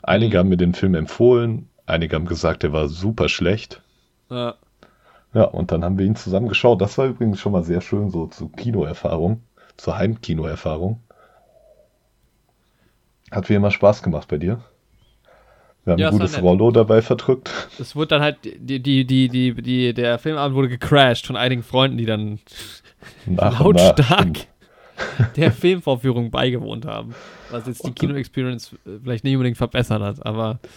Einige haben mir den Film empfohlen, einige haben gesagt, er war super schlecht. Ja. Ja, und dann haben wir ihn zusammen geschaut. Das war übrigens schon mal sehr schön, so zur Kinoerfahrung, zur Heimkinoerfahrung. Hat wie immer Spaß gemacht bei dir. Wir haben Ja, ein gutes. Rollo dabei verdrückt. Es wurde dann halt, die, die, die, die, die, der Filmabend wurde gecrashed von einigen Freunden, die dann Nach lautstark der Filmvorführung beigewohnt haben. Was jetzt die Kino-Experience äh, vielleicht nicht unbedingt verbessert hat, aber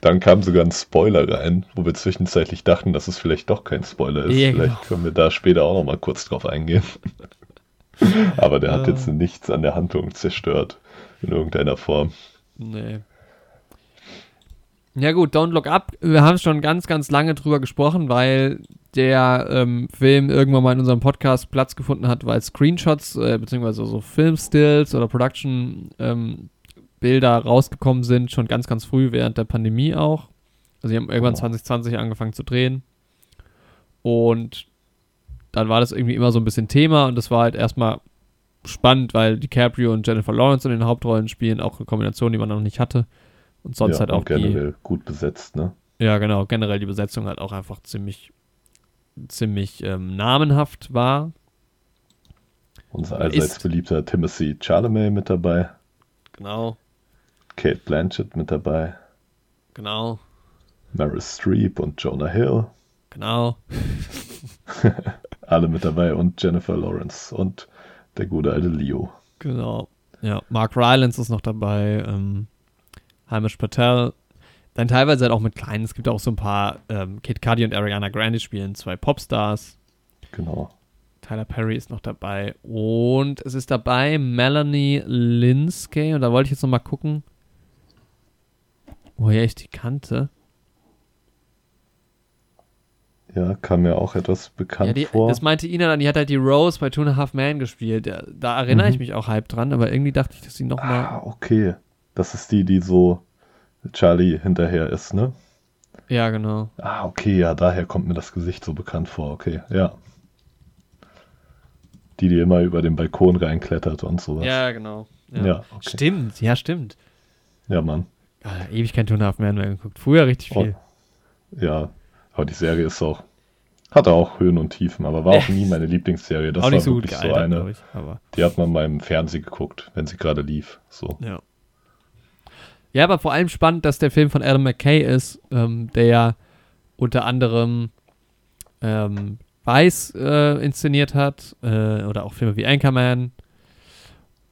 Dann kam sogar ein Spoiler rein, wo wir zwischenzeitlich dachten, dass es vielleicht doch kein Spoiler ist. Ja, vielleicht genau. können wir da später auch noch mal kurz drauf eingehen. Aber der hat jetzt nichts an der Handlung zerstört in irgendeiner Form. nee. Ja gut, Don't Look Up, wir haben schon ganz, ganz lange drüber gesprochen, weil der ähm, Film irgendwann mal in unserem Podcast Platz gefunden hat, weil Screenshots äh, beziehungsweise so Filmstills oder Production ähm, Bilder rausgekommen sind, schon ganz, ganz früh während der Pandemie auch. Also sie haben irgendwann Oh. 2020 angefangen zu drehen. Und dann war das irgendwie immer so ein bisschen Thema und das war halt erstmal spannend, weil DiCaprio und Jennifer Lawrence in den Hauptrollen spielen, auch eine Kombination, die man noch nicht hatte. Und sonst ja, halt auch und die, generell gut besetzt, ne? ja genau, generell die Besetzung halt auch einfach ziemlich, ziemlich ähm, namenhaft war. Unser Ist- allseits beliebter Timothy Chalamet mit dabei, Genau, Kate Blanchett mit dabei, genau, Meryl Streep und Jonah Hill, genau. alle mit dabei und Jennifer Lawrence und der gute alte Leo. Genau. Ja, Mark Rylance ist noch dabei, ähm, Hamish Patel. Dann teilweise halt auch mit kleinen. Es gibt auch so ein paar, ähm, Kate Cudi und Ariana Grande spielen zwei Popstars. Genau. Tyler Perry ist noch dabei. Und es ist dabei Melanie Linsky. Und da wollte ich jetzt noch mal gucken, woher ich die kannte. Ja, kam mir auch etwas bekannt Ja, die, vor. das meinte Ina dann, die hat halt die Rose bei Two and a Half Men gespielt. Da, da erinnere ich Mhm. mich auch halb dran, aber irgendwie dachte ich, dass sie noch mal. Ah, okay. Das ist die, die so Charlie hinterher ist, ne? Ja, genau. Ah, okay, ja, daher kommt mir das Gesicht so bekannt vor, okay, ja. Die, die immer über den Balkon reinklettert und sowas. Ja, genau. Ja. Ja, okay. Stimmt, ja, stimmt. Ja, Mann. Ah, ewig kein Men mehr geguckt. Früher richtig Oh, viel. Ja, aber die Serie ist auch, hatte auch Höhen und Tiefen, aber war auch nie meine Lieblingsserie. Das auch nicht war so gut wirklich so gealtert, glaube eine, ich. Aber, die hat man mal im Fernsehen geguckt, wenn sie gerade lief. So. ja. Ja, aber vor allem spannend, dass der Film von Adam McKay ist, ähm, der ja unter anderem ähm, Weiß äh, inszeniert hat äh, oder auch Filme wie Anchorman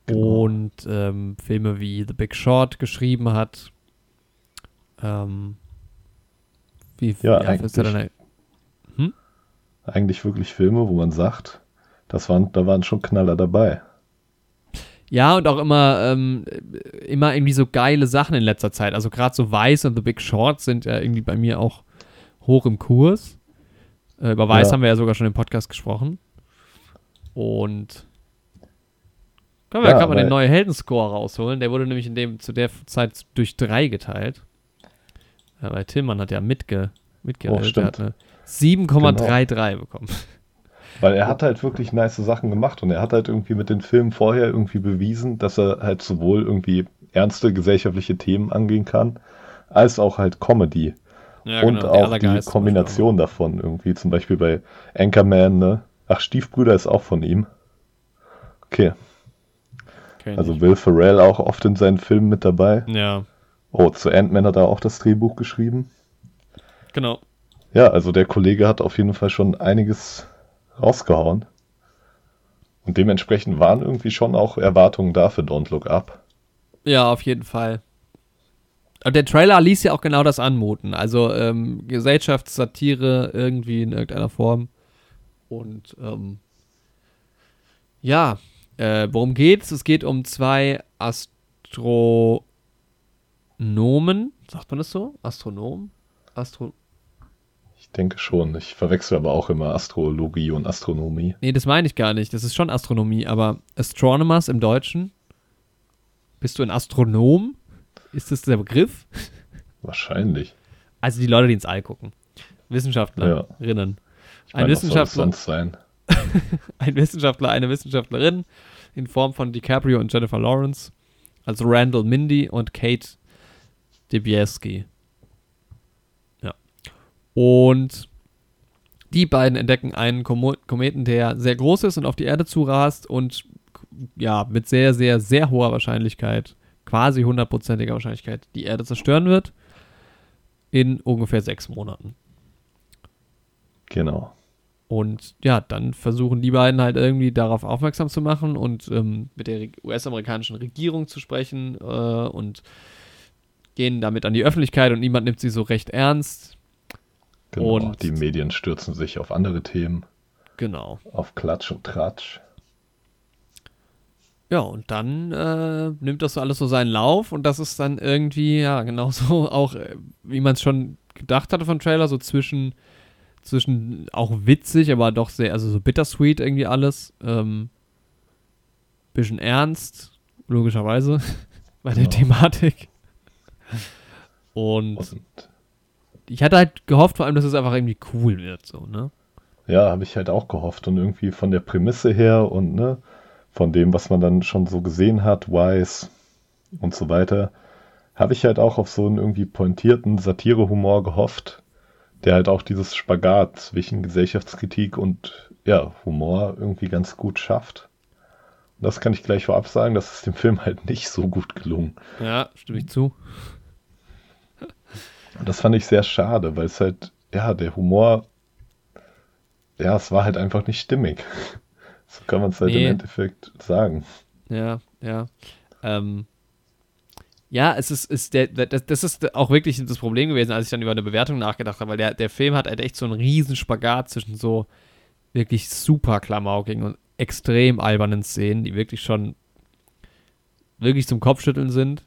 Genau. und ähm, Filme wie The Big Short geschrieben hat. Ähm, wie Ja, er eigentlich- denn? eigentlich wirklich Filme, wo man sagt, das waren, da waren schon Knaller dabei. Ja, und auch immer, ähm, immer irgendwie so geile Sachen in letzter Zeit. Also gerade so Weiß und The Big Short sind ja irgendwie bei mir auch hoch im Kurs. Äh, über Weiß Ja. haben wir ja sogar schon im Podcast gesprochen. Und können wir, Ja, kann man den neuen Heldenscore rausholen. Der wurde nämlich in dem zu der Zeit durch drei geteilt. Ja, weil Tillmann hat ja mitge, mitgerechnet. Oh, der hat stimmt. eine 7,33 bekommen. Weil er hat halt wirklich nice Sachen gemacht und er hat halt irgendwie mit den Filmen vorher irgendwie bewiesen, dass er halt sowohl irgendwie ernste gesellschaftliche Themen angehen kann, als auch halt Comedy. Ja, und genau, auch die Kombination davon irgendwie. Zum Beispiel bei Anchorman, ne? Ach, Stiefbrüder ist auch von ihm. Okay. Kenn also. Will Ferrell auch oft in seinen Filmen mit dabei. Ja, Oh, zu Ant-Man hat er auch das Drehbuch geschrieben. genau. Ja, also der Kollege hat auf jeden Fall schon einiges rausgehauen. Und dementsprechend waren irgendwie schon auch Erwartungen da für Don't Look Up. Ja, auf jeden Fall. Und der Trailer ließ ja auch genau das anmuten. Also ähm, Gesellschaftssatire irgendwie in irgendeiner Form. Und ähm, ja, äh, worum geht's? Es geht um zwei Astronomen. Sagt man das so? Astronomen? Astro Ich denke schon. Ich verwechsel aber auch immer Astrologie und Astronomie. nee, das meine ich gar nicht. Das ist schon Astronomie, aber Astronomers im Deutschen. Bist du ein Astronom? Ist das der Begriff? Wahrscheinlich. Also die Leute, die ins All gucken. Wissenschaftlerinnen. Ich Ein Wissenschaftler, sonst sein? ein Wissenschaftler, eine Wissenschaftlerin in Form von DiCaprio und Jennifer Lawrence. Also Randall Mindy und Kate Debieski. Und die beiden entdecken einen Komo Kometen, der sehr groß ist und auf die Erde zurast und ja, mit sehr, sehr, sehr hoher Wahrscheinlichkeit, quasi hundertprozentiger Wahrscheinlichkeit, die Erde zerstören wird. In ungefähr sechs Monaten. Genau. Und ja, dann versuchen die beiden halt irgendwie darauf aufmerksam zu machen und ähm, mit der US-amerikanischen Regierung zu sprechen äh, und gehen damit an die Öffentlichkeit und niemand nimmt sie so recht ernst. Genau. Und- die Medien stürzen sich auf andere Themen, Genau. auf Klatsch und Tratsch. Ja, und dann äh, nimmt das so alles so seinen Lauf und das ist dann irgendwie, ja, genauso auch, äh, wie man es schon gedacht hatte vom Trailer, so zwischen, zwischen auch witzig, aber doch sehr, also so bittersweet irgendwie alles. Ähm, bisschen ernst, logischerweise, bei der Ja. Thematik. Und Und ich hatte halt gehofft vor allem, dass es einfach irgendwie cool wird, so, ne? ja, habe ich halt auch gehofft. Und irgendwie von der Prämisse her und ne, von dem, was man dann schon so gesehen hat, Wise und so weiter, habe ich halt auch auf so einen irgendwie pointierten Satirehumor gehofft, der halt auch dieses Spagat zwischen Gesellschaftskritik und ja, Humor irgendwie ganz gut schafft. Und das kann ich gleich vorab sagen, das ist dem Film halt nicht so gut gelungen. Ja, stimme ich zu. Und das fand ich sehr schade, weil es halt, ja, der Humor, ja, es war halt einfach nicht stimmig. So kann man es halt Nee. im Endeffekt sagen. Ja, ja. Ähm, ja, es ist, ist der, das, das ist auch wirklich das Problem gewesen, als ich dann über eine Bewertung nachgedacht habe, weil der, der Film hat halt echt so einen riesen Spagat zwischen so wirklich super klamaukigen und extrem albernen Szenen, die wirklich schon wirklich zum Kopfschütteln sind,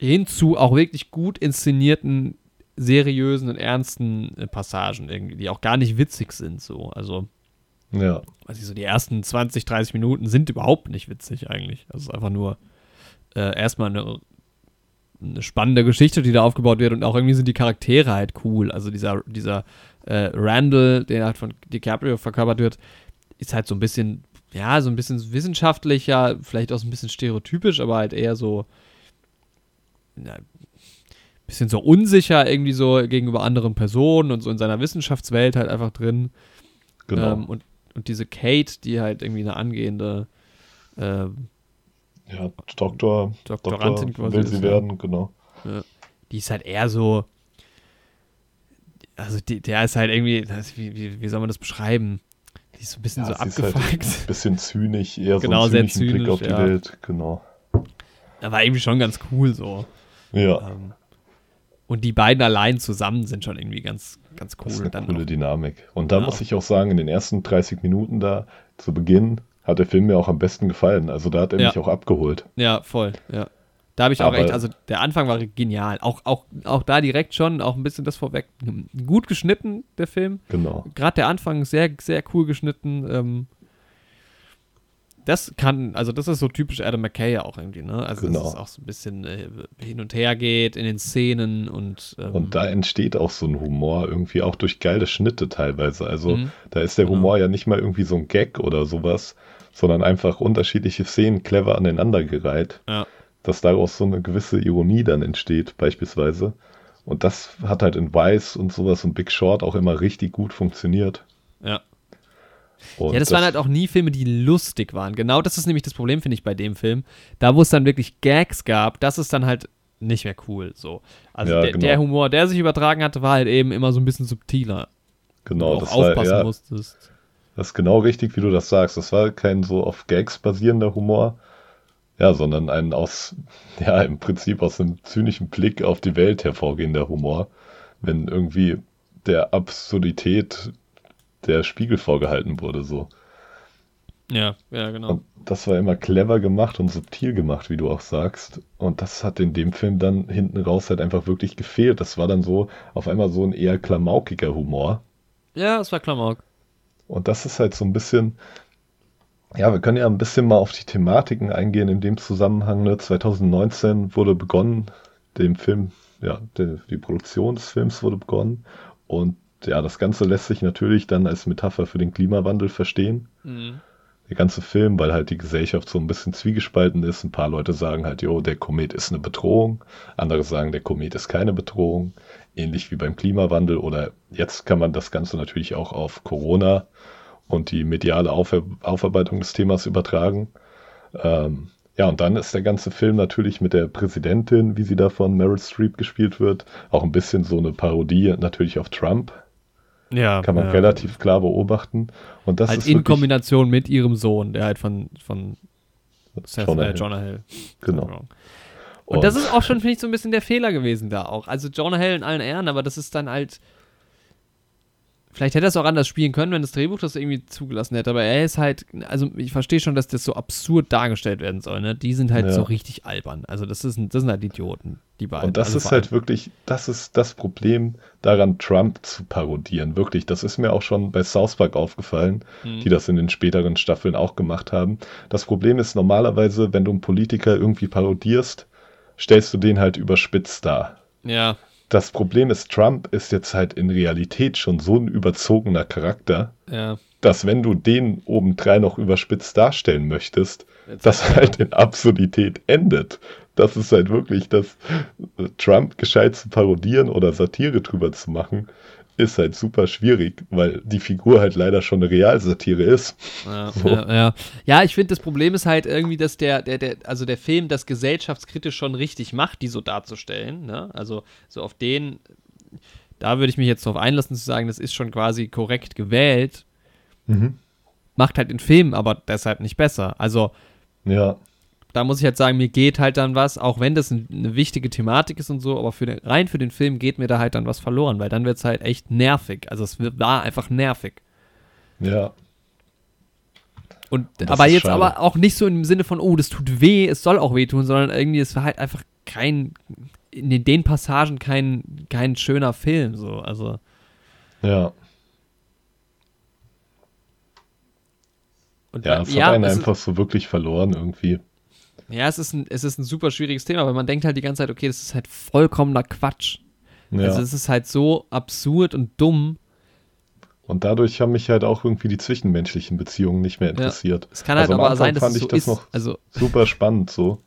hinzu auch wirklich gut inszenierten, seriösen und ernsten äh, Passagen irgendwie, die auch gar nicht witzig sind, so. Also, Ja, weiß ich so, die ersten 20, 30 Minuten sind überhaupt nicht witzig eigentlich. Also es ist einfach nur äh, erstmal eine, eine spannende Geschichte, die da aufgebaut wird und auch irgendwie sind die Charaktere halt cool. Also dieser, dieser äh, Randall, der halt von DiCaprio verkörpert wird, ist halt so ein bisschen, ja, so ein bisschen wissenschaftlicher, vielleicht auch so ein bisschen stereotypisch, aber halt eher so, ja, bisschen so unsicher irgendwie so gegenüber anderen Personen und so in seiner Wissenschaftswelt halt einfach drin. genau. Ähm, und, und diese Kate, die halt irgendwie eine angehende ähm, ja, Doktor, Doktorandin Doktor will ist, sie ja. werden, genau. die ist halt eher so. Also die, der ist halt irgendwie, wie, wie, wie soll man das beschreiben? Die ist so ein bisschen so sie ist halt abgefuckt. ein bisschen zynisch, eher Genau, so sehr einen zynischen Blick zynisch, auf die ja. Welt, genau. Aber irgendwie schon ganz cool so. Ja, Ähm, Und die beiden allein zusammen sind schon irgendwie ganz, ganz cool. Das ist eine dann coole noch. Dynamik. Und da Ja. muss ich auch sagen, in den ersten 30 Minuten da zu Beginn hat der Film mir auch am besten gefallen. Also da hat er Ja. mich auch abgeholt. Ja, voll, ja. Da habe ich auch Aber- echt, also der Anfang war genial. Auch, auch, auch da direkt schon, auch ein bisschen das vorweg. Gut geschnitten, der Film. Genau. Gerade der Anfang sehr, sehr cool geschnitten. Ähm, das kann, also das ist so typisch Adam McKay auch irgendwie, ne? Also Genau. dass es auch so ein bisschen äh, hin und her geht in den Szenen und, ähm, Und da entsteht auch so ein Humor irgendwie auch durch geile Schnitte teilweise. Also Mhm. da ist der Genau. Humor ja nicht mal irgendwie so ein Gag oder sowas, sondern einfach unterschiedliche Szenen clever aneinandergereiht, ja, dass daraus so eine gewisse Ironie dann entsteht, beispielsweise. Und das hat halt in Vice und sowas und Big Short auch immer richtig gut funktioniert. ja. Und Ja, das, waren halt auch nie Filme, die lustig waren. Genau das ist nämlich das Problem, finde ich, bei dem Film. Da, wo es dann wirklich Gags gab, das ist dann halt nicht mehr cool. So. Also Ja, der, genau. der Humor, der sich übertragen hatte, war halt eben immer so ein bisschen subtiler. genau, das war, aufpassen ja, musstest. Das ist genau richtig, wie du das sagst. Das war kein so auf Gags basierender Humor, ja, sondern ein aus, ja, im Prinzip aus einem zynischen Blick auf die Welt hervorgehender Humor, wenn irgendwie der Absurdität der Spiegel vorgehalten wurde, so. Ja, ja, genau. Und das war immer clever gemacht und subtil gemacht, wie du auch sagst. Und das hat in dem Film dann hinten raus halt einfach wirklich gefehlt. Das war dann so auf einmal so ein eher klamaukiger Humor. ja, es war Klamauk. Und das ist halt so ein bisschen, ja, wir können ja ein bisschen mal auf die Thematiken eingehen in dem Zusammenhang. Ne? 2019 wurde begonnen, dem Film, ja, die, die Produktion des Films wurde begonnen. Und ja, das Ganze lässt sich natürlich dann als Metapher für den Klimawandel verstehen. Mhm. Der ganze Film, weil halt die Gesellschaft so ein bisschen zwiegespalten ist. Ein paar Leute sagen halt, jo, der Komet ist eine Bedrohung. Andere sagen, der Komet ist keine Bedrohung. Ähnlich wie beim Klimawandel. Oder jetzt kann man das Ganze natürlich auch auf Corona und die mediale Aufer Aufarbeitung des Themas übertragen. Ähm, ja, und dann ist der ganze Film natürlich mit der Präsidentin, wie sie da von Meryl Streep gespielt wird, auch ein bisschen so eine Parodie natürlich auf Trump. Ja, Kann man ja. relativ klar beobachten. Und das Halt ist in Kombination mit ihrem Sohn, der halt von, von Seth, Jonah äh, Hill. Jonah Hill. Genau. Und, das ist auch schon, finde ich, so ein bisschen der Fehler gewesen da auch. Also Jonah Hill in allen Ehren, aber das ist dann halt. Vielleicht hätte er es auch anders spielen können, wenn das Drehbuch das irgendwie zugelassen hätte, aber er ist halt, also ich verstehe schon, dass das so absurd dargestellt werden soll, ne? Die sind halt Ja. so richtig albern. Also das, ist, das sind halt Idioten, die beiden. Und das also ist halt wirklich, das ist das Problem daran, Trump zu parodieren. Wirklich, das ist mir auch schon bei South Park aufgefallen, Mhm. die das in den späteren Staffeln auch gemacht haben. Das Problem ist normalerweise, wenn du einen Politiker irgendwie parodierst, stellst du den halt überspitzt dar. Ja, Das Problem ist, Trump ist jetzt halt in Realität schon so ein überzogener Charakter, ja. dass wenn du den obendrein noch überspitzt darstellen möchtest, Jetzt das halt in Absurdität endet. Das ist halt wirklich, das Trump gescheit zu parodieren oder Satire drüber zu machen, ist halt super schwierig, weil die Figur halt leider schon eine Realsatire ist. Ja, So. ja, ja. ja, ich finde, das Problem ist halt irgendwie, dass der, der, der, also der Film das gesellschaftskritisch schon richtig macht, die so darzustellen. Ne? Also so auf den, da würde ich mich jetzt drauf einlassen zu sagen, das ist schon quasi korrekt gewählt, macht halt den Film aber deshalb nicht besser. Also Ja, da muss ich halt sagen, mir geht halt dann was, auch wenn das ein, eine wichtige Thematik ist und so, aber für den, rein für den Film geht mir da halt dann was verloren, weil dann wird es halt echt nervig. Also es war einfach nervig. ja, Und das aber jetzt schade. aber auch nicht so im Sinne von, oh, das tut weh, es soll auch wehtun, sondern irgendwie, es war halt einfach kein, in den, Passagen kein, kein schöner Film, so, also. ja. Und Ja, es hat einen es einfach so wirklich verloren irgendwie. Ja, es ist, ein, es ist ein super schwieriges Thema, weil man denkt halt die ganze Zeit, okay, das ist halt vollkommener Quatsch. Ja. Also es ist halt so absurd und dumm. Und dadurch haben mich halt auch irgendwie die zwischenmenschlichen Beziehungen nicht mehr interessiert. Es kann halt Also aber sein, dass fand es ich so das ist. noch Also, super spannend so.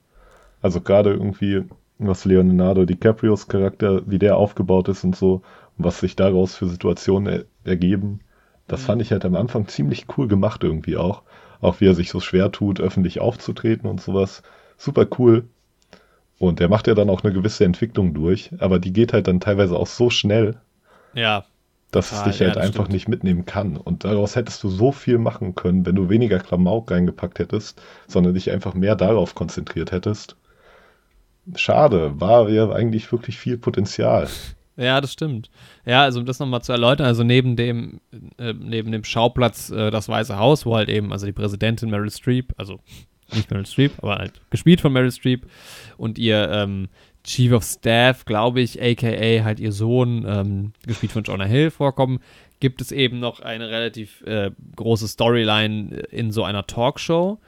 Also gerade irgendwie, was Leonardo DiCaprios Charakter, wie der aufgebaut ist und so, und was sich daraus für Situationen er ergeben, das Mhm. fand ich halt am Anfang ziemlich cool gemacht irgendwie auch. Auch wie er sich so schwer tut, öffentlich aufzutreten und sowas. Super cool. Und der macht ja dann auch eine gewisse Entwicklung durch, aber die geht halt dann teilweise auch so schnell, ja, dass Total, es dich halt ja, einfach stimmt. nicht mitnehmen kann. Und daraus hättest du so viel machen können, wenn du weniger Klamauk reingepackt hättest, sondern dich einfach mehr darauf konzentriert hättest. schade, war ja eigentlich wirklich viel Potenzial. Ja, das stimmt. Ja, also um das nochmal zu erläutern, also neben dem, äh, neben dem Schauplatz äh, das Weiße Haus, wo halt eben, also die Präsidentin Meryl Streep, also nicht Meryl Streep, aber halt gespielt von Meryl Streep und ihr ähm, Chief of Staff, glaube ich, aka halt ihr Sohn, ähm, gespielt von Jonah Hill, vorkommen, gibt es eben noch eine relativ äh, große Storyline in so einer Talkshow,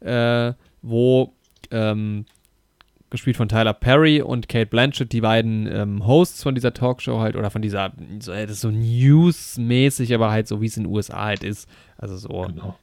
äh, wo ähm, gespielt von Tyler Perry und Kate Blanchett, die beiden ähm, Hosts von dieser Talkshow halt, oder von dieser, so, das ist so News-mäßig, aber halt so, wie es in den USA halt ist. Also so, genau.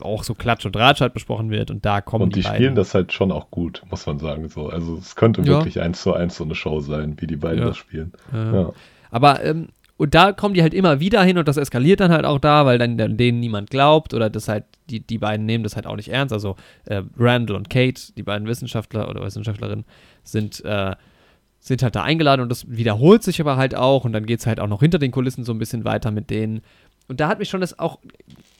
auch so Klatsch und Ratsch halt besprochen wird und da kommen und die, die spielen das halt schon auch gut, muss man sagen. So. Also es könnte ja. wirklich eins zu eins so eine Show sein, wie die beiden ja. das spielen. Ja. Aber ähm, und da kommen die halt immer wieder hin und das eskaliert dann halt auch da, weil dann, dann denen niemand glaubt oder das halt, die, die beiden nehmen das halt auch nicht ernst. Also äh, Randall und Kate, die beiden Wissenschaftler oder Wissenschaftlerinnen, sind, äh, sind halt da eingeladen und das wiederholt sich aber halt auch und dann geht es halt auch noch hinter den Kulissen so ein bisschen weiter mit denen. Und da hat mich schon das auch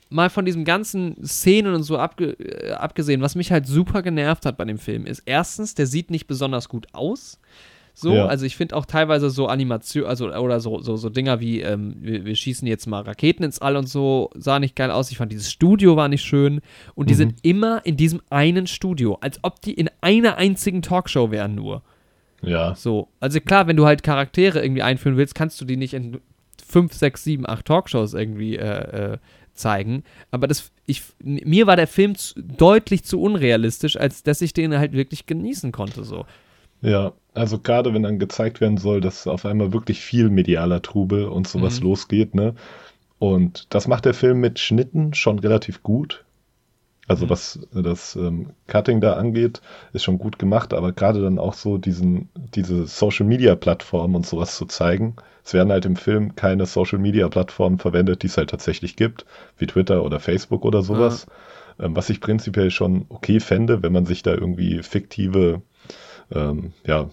mal von diesen ganzen Szenen und so abge äh, abgesehen, was mich halt super genervt hat bei dem Film, ist erstens, der sieht nicht besonders gut aus. So, ja. also ich finde auch teilweise so Animation, also oder so, so, so Dinger wie, ähm, wir, wir, schießen jetzt mal Raketen ins All und so, sah nicht geil aus. Ich fand dieses Studio war nicht schön. Und die mhm. sind immer in diesem einen Studio, als ob die in einer einzigen Talkshow wären nur. Ja. So, also klar, wenn du halt Charaktere irgendwie einführen willst, kannst du die nicht in fünf, sechs, sieben, acht Talkshows irgendwie äh, äh, zeigen. Aber das, ich, mir war der Film zu, deutlich zu unrealistisch, als dass ich den halt wirklich genießen konnte. So. Ja, also gerade wenn dann gezeigt werden soll, dass auf einmal wirklich viel medialer Trubel und sowas mhm. losgeht, ne? Und das macht der Film mit Schnitten schon relativ gut. Also mhm. was das ähm, Cutting da angeht, ist schon gut gemacht, aber gerade dann auch so diesen, diese Social Media Plattformen und sowas zu zeigen. Es werden halt im Film keine Social Media Plattformen verwendet, die es halt tatsächlich gibt, wie Twitter oder Facebook oder sowas. Mhm. Ähm, was ich prinzipiell schon okay fände, wenn man sich da irgendwie fiktive ähm, ja,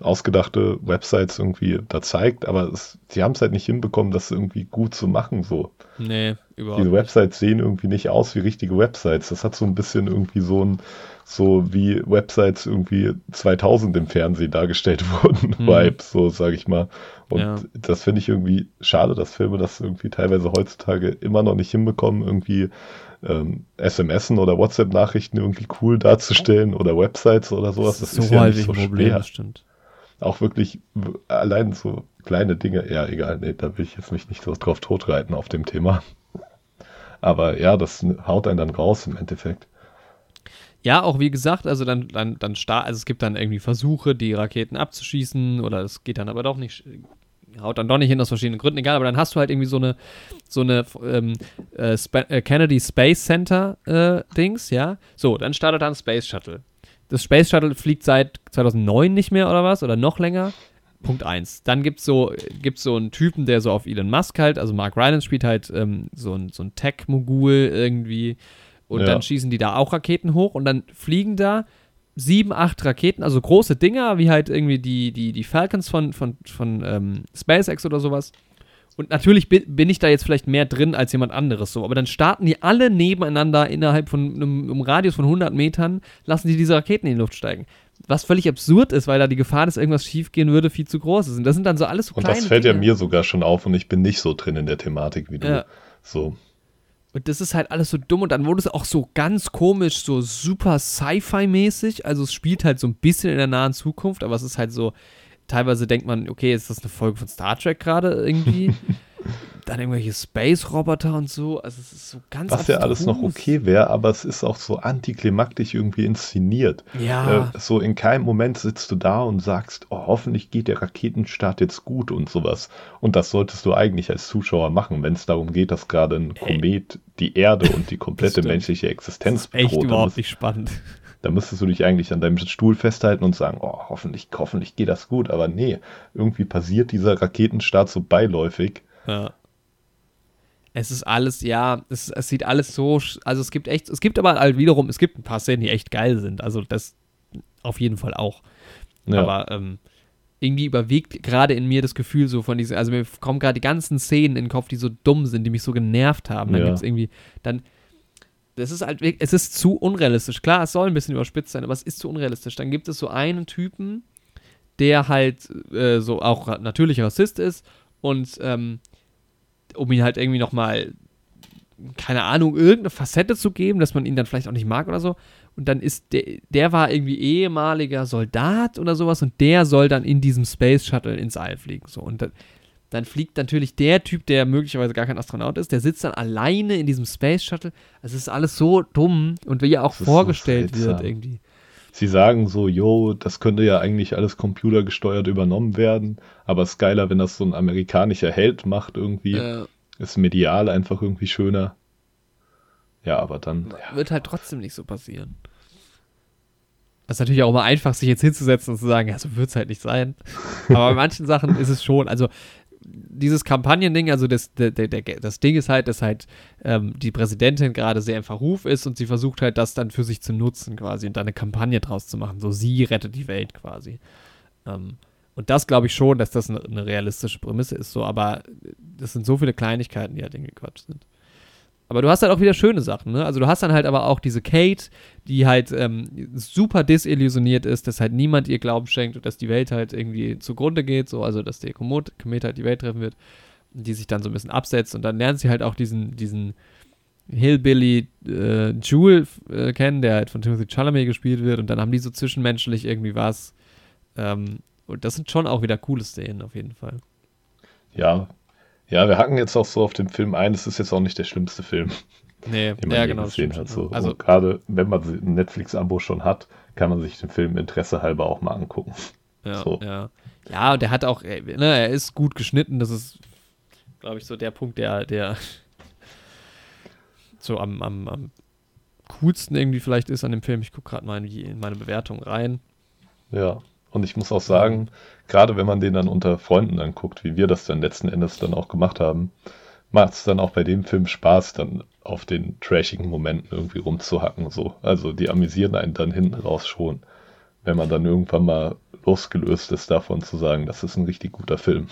ausgedachte Websites irgendwie da zeigt, aber es, sie haben es halt nicht hinbekommen, das irgendwie gut zu machen so. Nee, überhaupt Diese Websites sehen irgendwie nicht aus wie richtige Websites. Das hat so ein bisschen irgendwie so ein, so wie Websites irgendwie 2000 im Fernsehen dargestellt wurden, hm. Vibe, so sage ich mal. Und ja. das finde ich irgendwie schade, dass Filme das irgendwie teilweise heutzutage immer noch nicht hinbekommen, irgendwie ähm, SMSen oder WhatsApp-Nachrichten irgendwie cool darzustellen oder Websites oder sowas. Das, das ist, so ja nicht so Problem, schwer. Stimmt auch wirklich allein so kleine Dinge, ja, egal, nee, da will ich jetzt mich nicht so drauf totreiten auf dem Thema. Aber ja, das haut einen dann raus im Endeffekt. Ja, auch wie gesagt, also dann, dann, dann start, also es gibt dann irgendwie Versuche, die Raketen abzuschießen oder es geht dann aber doch nicht, haut dann doch nicht hin aus verschiedenen Gründen, egal, aber dann hast du halt irgendwie so eine, so eine ähm, äh, äh, Kennedy Space Center äh, Dings, ja. So, dann startet dann Space Shuttle. Das Space Shuttle fliegt seit 2009 nicht mehr oder was? Oder noch länger? Punkt 1. Dann gibt es so, gibt's so einen Typen, der so auf Elon Musk halt, also Mark Rylance spielt halt ähm, so ein, so ein Tech-Mogul irgendwie. Und ja. dann schießen die da auch Raketen hoch und dann fliegen da sieben, acht Raketen, also große Dinger, wie halt irgendwie die, die, die Falcons von, von, von ähm, SpaceX oder sowas. Und natürlich bin, ich da jetzt vielleicht mehr drin als jemand anderes so, aber dann starten die alle nebeneinander innerhalb von einem, einem Radius von 100 Metern, lassen die diese Raketen in die Luft steigen. Was völlig absurd ist, weil da die Gefahr, dass irgendwas schiefgehen würde, viel zu groß ist. Und das sind dann so alles so und das fällt Dinge. ja mir sogar schon auf und ich bin nicht so drin in der Thematik wie du. Ja. So. Und das ist halt alles so dumm und dann wurde es auch so ganz komisch, so super Sci-Fi-mäßig. Also es spielt halt so ein bisschen in der nahen Zukunft, aber es ist halt so, teilweise denkt man, okay, ist das eine Folge von Star Trek gerade irgendwie? Dann irgendwelche Space-Roboter und so. Also es ist so ganz Was ja alles noch okay wäre, aber es ist auch so antiklimaktisch irgendwie inszeniert. Ja. Äh, so in keinem Moment sitzt du da und sagst, oh, hoffentlich geht der Raketenstart jetzt gut und sowas. Und das solltest du eigentlich als Zuschauer machen, wenn es darum geht, dass gerade ein Komet die Erde und die komplette menschliche Existenz bedroht. Echt überhaupt nicht spannend. Da müsstest du dich eigentlich an deinem Stuhl festhalten und sagen, oh, hoffentlich, hoffentlich geht das gut. Aber nee, irgendwie passiert dieser Raketenstart so beiläufig. Ja. Es ist alles, ja, es, es sieht alles so, also es gibt echt, es gibt aber halt wiederum, es gibt ein paar Szenen, die echt geil sind. Also das auf jeden Fall auch. Ja. Aber ähm, irgendwie überwiegt gerade in mir das Gefühl so von diesen, also mir kommen gerade die ganzen Szenen in den Kopf, die so dumm sind, die mich so genervt haben. Dann ja. gibt es irgendwie, dann das ist halt, es ist zu unrealistisch. Klar, es soll ein bisschen überspitzt sein, aber es ist zu unrealistisch. Dann gibt es so einen Typen, der halt äh, so auch natürlich Rassist ist und ähm, um ihn halt irgendwie nochmal, keine Ahnung, irgendeine Facette zu geben, dass man ihn dann vielleicht auch nicht mag oder so. Und dann ist der, der war irgendwie ehemaliger Soldat oder sowas und der soll dann in diesem Space Shuttle ins All fliegen. So. Und dann, dann fliegt natürlich der Typ, der möglicherweise gar kein Astronaut ist, der sitzt dann alleine in diesem Space Shuttle. Also es ist alles so dumm und wie er auch vorgestellt so wird irgendwie. Sie sagen so, yo, das könnte ja eigentlich alles computergesteuert übernommen werden, aber es ist geiler, wenn das so ein amerikanischer Held macht irgendwie. Äh, ist medial einfach irgendwie schöner. Ja, aber dann. Ja. Wird halt trotzdem nicht so passieren. Das ist natürlich auch immer einfach, sich jetzt hinzusetzen und zu sagen, ja, so wird es halt nicht sein. Aber bei manchen Sachen ist es schon, also dieses Kampagnending, also das, der, der, das Ding ist halt, dass halt ähm, die Präsidentin gerade sehr im Verruf ist und sie versucht halt, das dann für sich zu nutzen quasi und da eine Kampagne draus zu machen. So, sie rettet die Welt quasi. Ähm, und das glaube ich schon, dass das eine, eine, realistische Prämisse ist, so, aber das sind so viele Kleinigkeiten, die halt irgendwie Quatsch sind. Aber du hast halt auch wieder schöne Sachen, ne? Also du hast dann halt aber auch diese Kate, die halt ähm, super desillusioniert ist, dass halt niemand ihr Glauben schenkt und dass die Welt halt irgendwie zugrunde geht, so, also dass der Komet, Komet halt die Welt treffen wird, die sich dann so ein bisschen absetzt und dann lernt sie halt auch diesen, diesen Hillbilly äh, Jewel äh, kennen, der halt von Timothy Chalamet gespielt wird und dann haben die so zwischenmenschlich irgendwie was. Ähm, und das sind schon auch wieder coole Szenen auf jeden Fall. Ja, ja, wir hacken jetzt auch so auf den Film ein. Es ist jetzt auch nicht der schlimmste Film. Nee, den man ja, genau. Gesehen hat, so. Also gerade wenn man ein Netflix-Abo schon hat, kann man sich den Film Interesse halber auch mal angucken. Ja, so. ja. Ja, und der hat auch, äh, ne, er ist gut geschnitten. Das ist, glaube ich, so der Punkt, der, der so am, am, am coolsten irgendwie vielleicht ist an dem Film. Ich gucke gerade mal in meine Bewertung rein. Ja. Und ich muss auch sagen, gerade wenn man den dann unter Freunden anguckt, wie wir das dann letzten Endes dann auch gemacht haben, macht es dann auch bei dem Film Spaß, dann auf den trashigen Momenten irgendwie rumzuhacken. So. Also die amüsieren einen dann hinten raus schon, wenn man dann irgendwann mal losgelöst ist davon zu sagen, das ist ein richtig guter Film.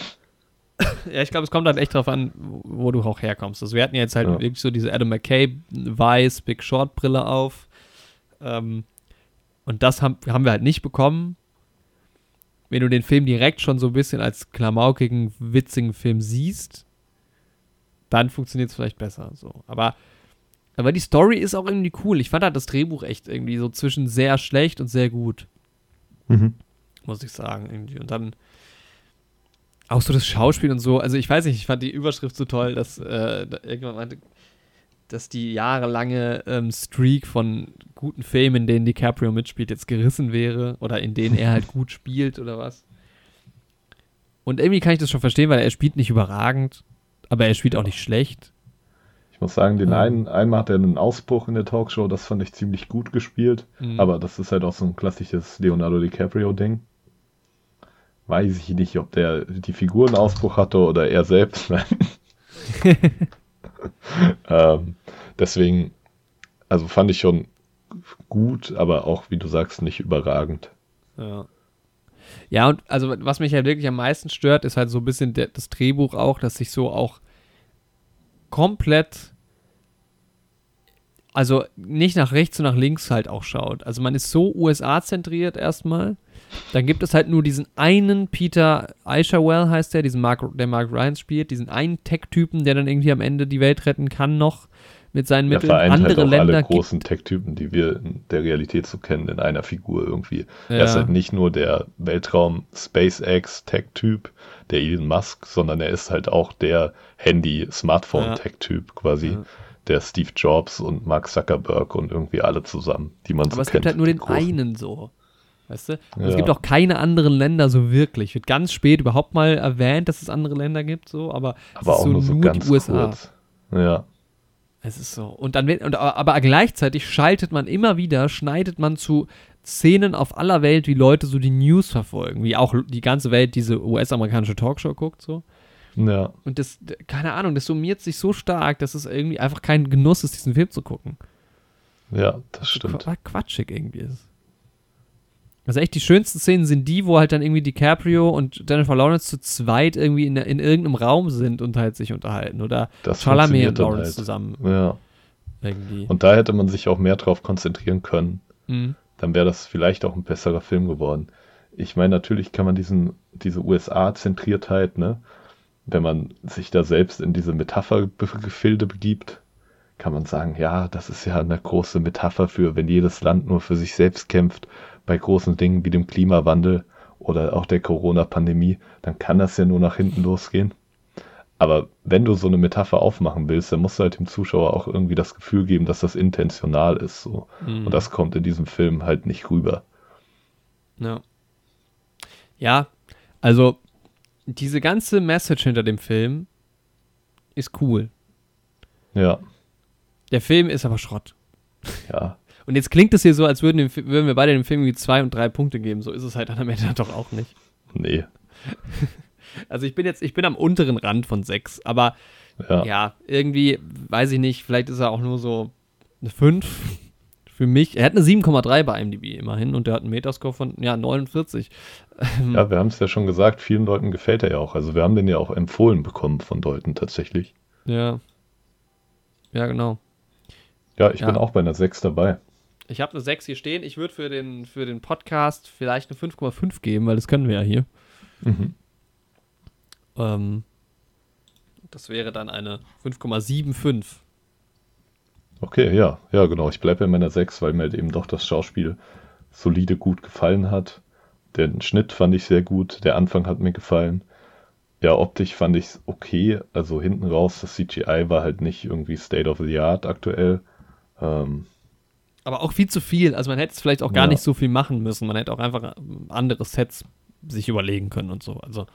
Ja, ich glaube, es kommt halt echt drauf an, wo du auch herkommst. Also wir hatten jetzt halt ja. wirklich so diese Adam McKay weiß Big Short Brille auf. Ähm, und das haben, haben wir halt nicht bekommen wenn du den Film direkt schon so ein bisschen als klamaukigen, witzigen Film siehst, dann funktioniert es vielleicht besser. So. Aber, aber die Story ist auch irgendwie cool. Ich fand halt das Drehbuch echt irgendwie so zwischen sehr schlecht und sehr gut. Mhm. Muss ich sagen, irgendwie. Und dann auch so das Schauspiel und so. Also ich weiß nicht, ich fand die Überschrift so toll, dass äh, da irgendwann meinte, dass die jahrelange ähm, Streak von guten Filmen, in denen DiCaprio mitspielt, jetzt gerissen wäre oder in denen er halt gut spielt oder was. Und irgendwie kann ich das schon verstehen, weil er spielt nicht überragend, aber er spielt auch nicht schlecht. Ich muss sagen, den einen, einmal hat er einen Ausbruch in der Talkshow, das fand ich ziemlich gut gespielt, mhm. aber das ist halt auch so ein klassisches Leonardo DiCaprio-Ding. Weiß ich nicht, ob der die Figur einen Ausbruch hatte oder er selbst. ähm, deswegen, also fand ich schon gut, aber auch, wie du sagst, nicht überragend. Ja. Ja, und also was mich halt wirklich am meisten stört, ist halt so ein bisschen der, das Drehbuch auch, dass sich so auch komplett, also nicht nach rechts und nach links halt auch schaut. Also man ist so USA-zentriert erstmal. Dann gibt es halt nur diesen einen Peter Aishawell heißt der, diesen Mark, der Mark Ryan spielt, diesen einen Tech-Typen, der dann irgendwie am Ende die Welt retten kann noch mit seinen Mitteln. Er vereint andere halt auch Länder alle großen Tech-Typen, die wir in der Realität so kennen, in einer Figur irgendwie. Ja. Er ist halt nicht nur der Weltraum SpaceX Tech-Typ, der Elon Musk, sondern er ist halt auch der Handy-Smartphone-Tech-Typ quasi. Ja. Der Steve Jobs und Mark Zuckerberg und irgendwie alle zusammen, die man Aber so es kennt. gibt halt nur den großen. einen so. Weißt du? Ja. Es gibt auch keine anderen Länder so wirklich. Wird ganz spät überhaupt mal erwähnt, dass es andere Länder gibt, so, aber, aber auch so nur so ganz USA. Kurz. Ja. Es ist so. Und dann, und, aber gleichzeitig schaltet man immer wieder, schneidet man zu Szenen auf aller Welt, wie Leute so die News verfolgen, wie auch die ganze Welt diese US-amerikanische Talkshow guckt, so. Ja. Und das, keine Ahnung, das summiert sich so stark, dass es irgendwie einfach kein Genuss ist, diesen Film zu gucken. Ja, das stimmt. Quatschig irgendwie ist. Also echt die schönsten Szenen sind die, wo halt dann irgendwie DiCaprio und Jennifer Lawrence zu zweit irgendwie in, in irgendeinem Raum sind und halt sich unterhalten. Oder das Chalamet und Lawrence halt. zusammen. Ja. Irgendwie. Und da hätte man sich auch mehr drauf konzentrieren können. Mhm. Dann wäre das vielleicht auch ein besserer Film geworden. Ich meine, natürlich kann man diesen, diese USA-Zentriertheit, ne, wenn man sich da selbst in diese Metaphergefilde begibt, kann man sagen, ja, das ist ja eine große Metapher für, wenn jedes Land nur für sich selbst kämpft, bei großen Dingen wie dem Klimawandel oder auch der Corona-Pandemie, dann kann das ja nur nach hinten losgehen. Aber wenn du so eine Metapher aufmachen willst, dann musst du halt dem Zuschauer auch irgendwie das Gefühl geben, dass das intentional ist. So. Mhm. Und das kommt in diesem Film halt nicht rüber. Ja. Ja, also diese ganze Message hinter dem Film ist cool. Ja, Der Film ist aber Schrott. ja. Und jetzt klingt es hier so, als würden, dem, würden wir beide dem Film irgendwie zwei und drei Punkte geben. So ist es halt dann am Ende doch auch nicht. Nee. Also ich bin jetzt, ich bin am unteren Rand von sechs, aber Ja. ja, irgendwie, weiß ich nicht, vielleicht ist er auch nur so eine 5 für mich. Er hat eine 7,3 bei IMDb immerhin und der hat einen Metascore von, ja, 49. Ja, wir haben es ja schon gesagt, vielen Leuten gefällt er ja auch. Also wir haben den ja auch empfohlen bekommen von Leuten tatsächlich. Ja. Ja, genau. Ja, ich Ja. bin auch bei einer 6 dabei. Ich habe eine 6 hier stehen. Ich würde für den, für den Podcast vielleicht eine 5,5 geben, weil das können wir ja hier. Mhm. Ähm, das wäre dann eine 5,75. Okay, ja, ja, genau. Ich bleibe bei meiner 6, weil mir halt eben doch das Schauspiel solide gut gefallen hat. Den Schnitt fand ich sehr gut, der Anfang hat mir gefallen. Ja, optisch fand ich es okay. Also hinten raus, das CGI war halt nicht irgendwie State of the Art aktuell. Ähm, Aber auch viel zu viel. Also man hätte es vielleicht auch gar Ja. nicht so viel machen müssen. Man hätte auch einfach ähm, andere Sets sich überlegen können und so. Also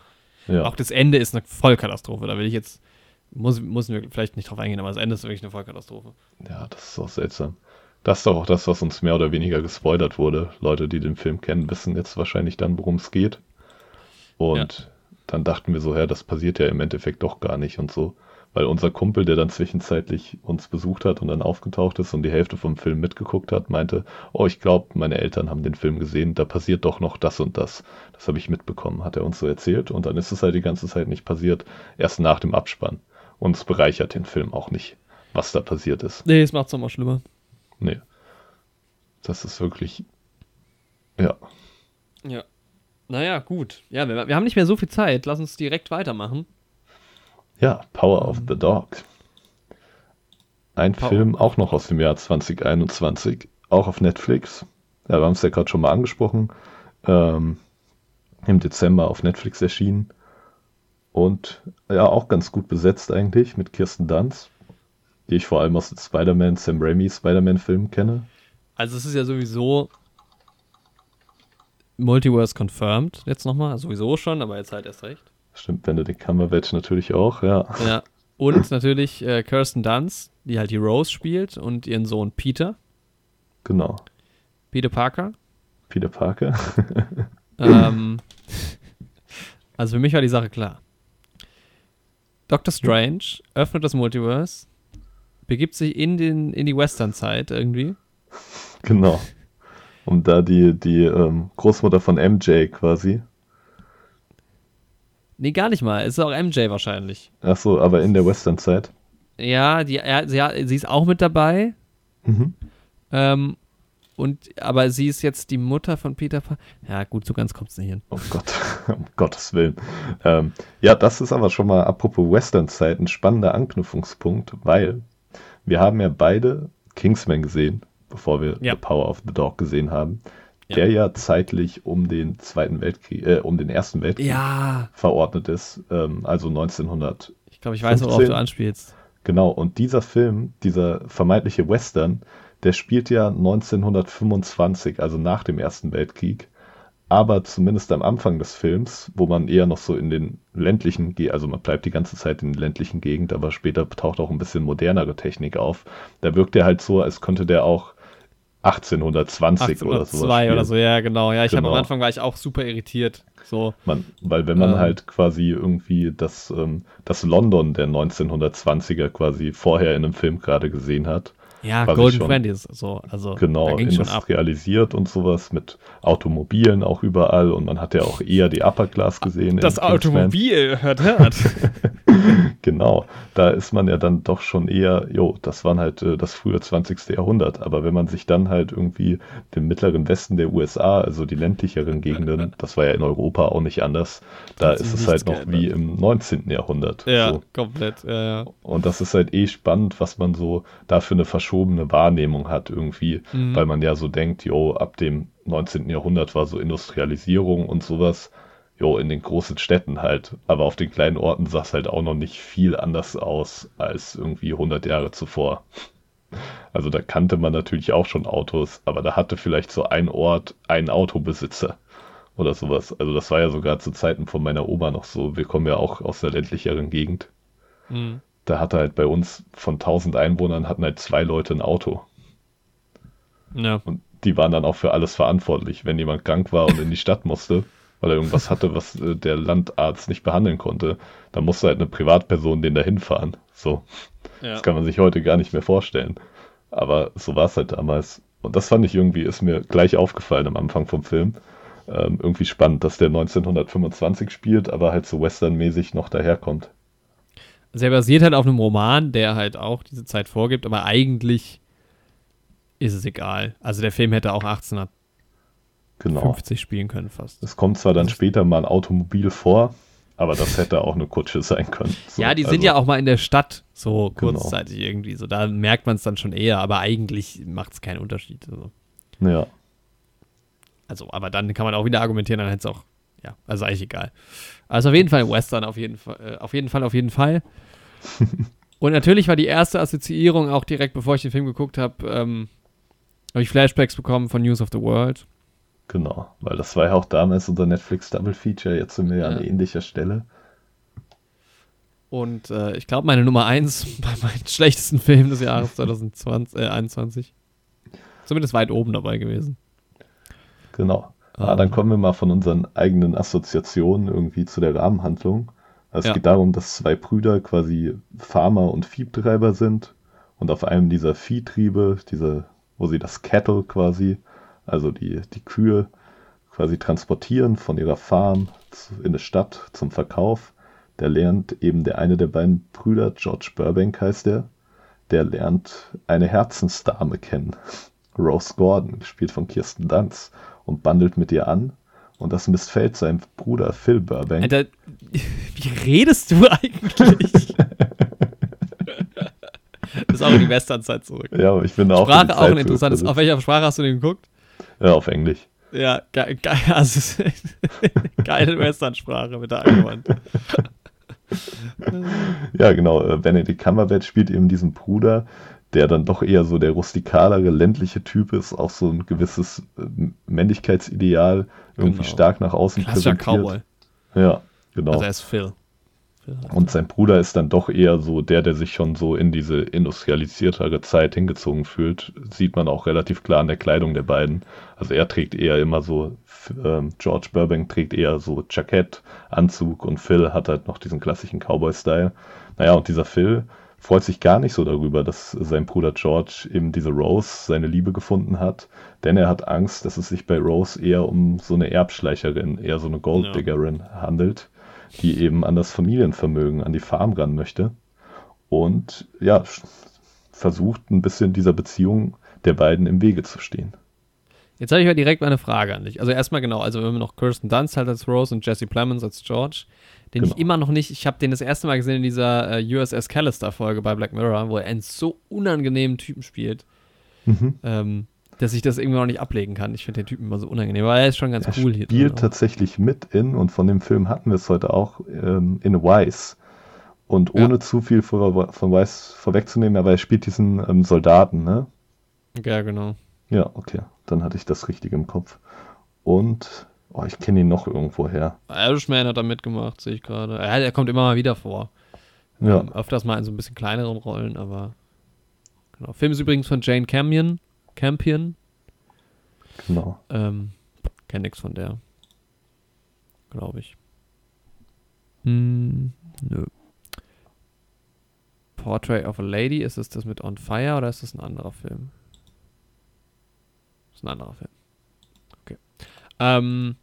ja, auch das Ende ist eine Vollkatastrophe. Da will ich jetzt, muss, müssen wir vielleicht nicht drauf eingehen, aber das Ende ist wirklich eine Vollkatastrophe. ja, das ist auch seltsam. Das ist doch auch das, was uns mehr oder weniger gespoilert wurde. Leute, die den Film kennen, wissen jetzt wahrscheinlich dann, worum es geht. Und dann dachten wir so, ja, das passiert ja im Endeffekt doch gar nicht und so. Weil unser Kumpel, der dann zwischenzeitlich uns besucht hat und dann aufgetaucht ist und die Hälfte vom Film mitgeguckt hat, meinte, oh, ich glaube, meine Eltern haben den Film gesehen, da passiert doch noch das und das. Das habe ich mitbekommen, hat er uns so erzählt. Und dann ist es halt die ganze Zeit nicht passiert, erst nach dem Abspann. Und es bereichert den Film auch nicht, was da passiert ist. Nee, es macht es nochmal schlimmer. Nee. Das ist wirklich. Ja. Ja. Naja, gut. Ja, wir, wir haben nicht mehr so viel Zeit. Lass uns direkt weitermachen. Ja, Power of the Dog. Ein Power. Film auch noch aus dem Jahr 2021, auch auf Netflix. Ja, wir haben es ja gerade schon mal angesprochen. Ähm, Im Dezember auf Netflix erschienen. Und ja, auch ganz gut besetzt eigentlich mit Kirsten Dunst, die ich vor allem aus den Spider-Man, Sam Raimi Spider-Man-Filmen kenne. Also es ist ja sowieso Multiverse confirmed jetzt nochmal. Sowieso schon, aber jetzt halt erst recht. Stimmt, Benedict Cumberbatch natürlich auch, ja. Ja. Und natürlich äh, Kirsten Dunst, die halt die Rose spielt und ihren Sohn Peter. Genau. Peter Parker. Peter Parker. ähm, also für mich war die Sache klar. Doctor Strange öffnet das Multiverse, begibt sich in, den, in die Western-Zeit irgendwie. Genau. Um da die, die ähm, Großmutter von MJ quasi. Nee, gar nicht mal. Es ist auch MJ wahrscheinlich. Ach so, aber in der Western-Zeit. Ja, die, ja, sie, sie ist auch mit dabei. Mhm. Ähm, und, aber sie ist jetzt die Mutter von Peter Parker. Ja, gut, so ganz kommt es nicht hin. Oh Gott, um Gottes Willen. Ähm, ja, das ist aber schon mal, apropos Western-Zeit, ein spannender Anknüpfungspunkt, weil wir haben ja beide Kingsman gesehen, bevor wir Ja. The Power of the Dog gesehen haben, Ja. der ja zeitlich um den Zweiten Weltkrieg, äh, um den Ersten Weltkrieg Ja, verordnet ist, ähm, also 1900 ich glaube, ich weiß, worauf 15. du anspielst. Genau, und dieser Film, dieser vermeintliche Western, der spielt ja 1925, also nach dem Ersten Weltkrieg. Aber zumindest am Anfang des Films, wo man eher noch so in den ländlichen, also man bleibt die ganze Zeit in den ländlichen Gegend, aber später taucht auch ein bisschen modernere Technik auf. Da wirkt er halt so, als könnte der auch 1820 oder sowas 1802 oder spielen. so, ja, genau. Ja, ich habe Genau. am Anfang war ich auch super irritiert. So, Man, weil wenn man Ähm. halt quasi irgendwie das, ähm, das London der 1920er quasi vorher in einem Film gerade gesehen hat, ja, Golden. Twenties, so, also Genau, industrialisiert und sowas mit Automobilen auch überall und man hat ja auch eher die Upper Class gesehen. Das. Automobil, hört, hört. Genau, da ist man ja dann doch schon eher, jo, das waren halt äh, das frühe 20. Jahrhundert. Aber wenn man sich dann halt irgendwie den mittleren Westen der USA, also die ländlicheren Gegenden, das war ja in Europa auch nicht anders, da ist es halt noch wie im 19. Jahrhundert. Ja, so. komplett, ja, ja. Und das ist halt eh spannend, was man so da für eine verschobene Wahrnehmung hat irgendwie, mhm. weil man ja so denkt, jo, ab dem 19. Jahrhundert war so Industrialisierung und sowas jo, in den großen Städten halt. Aber auf den kleinen Orten sah es halt auch noch nicht viel anders aus als irgendwie 100 Jahre zuvor. Also da kannte man natürlich auch schon Autos, aber da hatte vielleicht so ein Ort einen Autobesitzer oder sowas. Also das war ja sogar zu Zeiten von meiner Oma noch so. Wir kommen ja auch aus der ländlicheren Gegend. Mhm. Da hatte halt bei uns von 1000 Einwohnern hatten halt zwei Leute ein Auto. Ja. Und die waren dann auch für alles verantwortlich. Wenn jemand krank war und in die Stadt musste, weil er irgendwas hatte, was äh, der Landarzt nicht behandeln konnte, dann musste halt eine Privatperson den da hinfahren. So. Ja. Das kann man sich heute gar nicht mehr vorstellen. Aber so war es halt damals. Und das fand ich irgendwie, ist mir gleich aufgefallen am Anfang vom Film. Ähm, irgendwie spannend, dass der 1925 spielt, aber halt so westernmäßig noch daherkommt. Also er basiert halt auf einem Roman, der halt auch diese Zeit vorgibt, aber eigentlich ist es egal. Also der Film hätte auch 1800 genau. 50 spielen können fast. Es kommt zwar dann später mal ein Automobil vor, aber das hätte auch eine Kutsche sein können. So, ja, die sind also, ja auch mal in der Stadt so genau. kurzzeitig genau. irgendwie. So, da merkt man es dann schon eher, aber eigentlich macht es keinen Unterschied. Also. Ja. Also, aber dann kann man auch wieder argumentieren, dann hätte es auch, ja, also eigentlich egal. Also auf jeden Fall Western, auf jeden Fall, äh, auf jeden Fall, auf jeden Fall. Und natürlich war die erste Assoziierung auch direkt, bevor ich den Film geguckt habe, ähm, habe ich Flashbacks bekommen von News of the World. Genau, weil das war ja auch damals unser Netflix Double Feature, jetzt sind wir ja, an ähnlicher Stelle. Und äh, ich glaube, meine Nummer 1 bei meinen schlechtesten Filmen des Jahres 2021. Äh, Zumindest weit oben dabei gewesen. Genau. Ah, dann kommen wir mal von unseren eigenen Assoziationen irgendwie zu der Rahmenhandlung. Also ja. Es geht darum, dass zwei Brüder quasi Farmer und Viehtreiber sind und auf einem dieser Viehtriebe, diese, wo sie das Cattle quasi also die, die Kühe quasi transportieren von ihrer Farm in eine Stadt zum Verkauf. Der lernt eben der eine der beiden Brüder, George Burbank heißt der, der lernt eine Herzensdame kennen. Rose Gordon, gespielt von Kirsten Dunst, und bandelt mit ihr an. Und das missfällt seinem Bruder Phil Burbank. Alter, wie redest du eigentlich? das ist auch in die Westernzeit zurück. Ja, aber ich bin auch. Sprache auch ein interessantes. Auf welcher Sprache hast du den geguckt? Ja, auf Englisch. Ja, ge ge also, geile Western-Sprache mit der angewandt. ja, genau. Äh, Benedict Cumberbatch spielt eben diesen Bruder, der dann doch eher so der rustikalere, ländliche Typ ist, auch so ein gewisses äh, Männlichkeitsideal irgendwie genau. stark nach außen Klassischer präsentiert. Cowboy. Ja, genau. Also er ist Phil. Und sein Bruder ist dann doch eher so der, der sich schon so in diese industrialisiertere Zeit hingezogen fühlt. Sieht man auch relativ klar an der Kleidung der beiden. Also er trägt eher immer so, äh, George Burbank trägt eher so Jackett, Anzug und Phil hat halt noch diesen klassischen Cowboy-Style. Naja, und dieser Phil freut sich gar nicht so darüber, dass sein Bruder George eben diese Rose, seine Liebe gefunden hat, denn er hat Angst, dass es sich bei Rose eher um so eine Erbschleicherin, eher so eine Golddiggerin ja. handelt die eben an das Familienvermögen, an die Farm ran möchte und ja, versucht ein bisschen dieser Beziehung der beiden im Wege zu stehen. Jetzt habe ich mal direkt mal eine Frage an dich. Also erstmal genau, also wenn wir noch Kirsten Dunst halt als Rose und Jesse Plemons als George, den genau. ich immer noch nicht, ich habe den das erste Mal gesehen in dieser äh, USS Callister Folge bei Black Mirror, wo er einen so unangenehmen Typen spielt. Mhm. Ähm, dass ich das irgendwie noch nicht ablegen kann. Ich finde den Typen immer so unangenehm, aber er ist schon ganz er cool hier. Er spielt tatsächlich mit in, und von dem Film hatten wir es heute auch, ähm, in Wise. Und ohne ja. zu viel von, von Wise vorwegzunehmen, aber er spielt diesen ähm, Soldaten, ne? Ja, genau. Ja, okay. Dann hatte ich das richtig im Kopf. Und, oh, ich kenne ihn noch irgendwo her. Irishman hat da mitgemacht, sehe ich gerade. Er, er, kommt immer mal wieder vor. Ja. Ähm, öfters mal in so ein bisschen kleineren Rollen, aber. Genau. Film ist übrigens von Jane Campion. Campion. Genau. Ähm, kenn nix von der. Glaube ich. Hm, nö. Portrait of a Lady, ist es das mit On Fire oder ist das ein anderer Film? Das ist ein anderer Film. Okay. Ähm,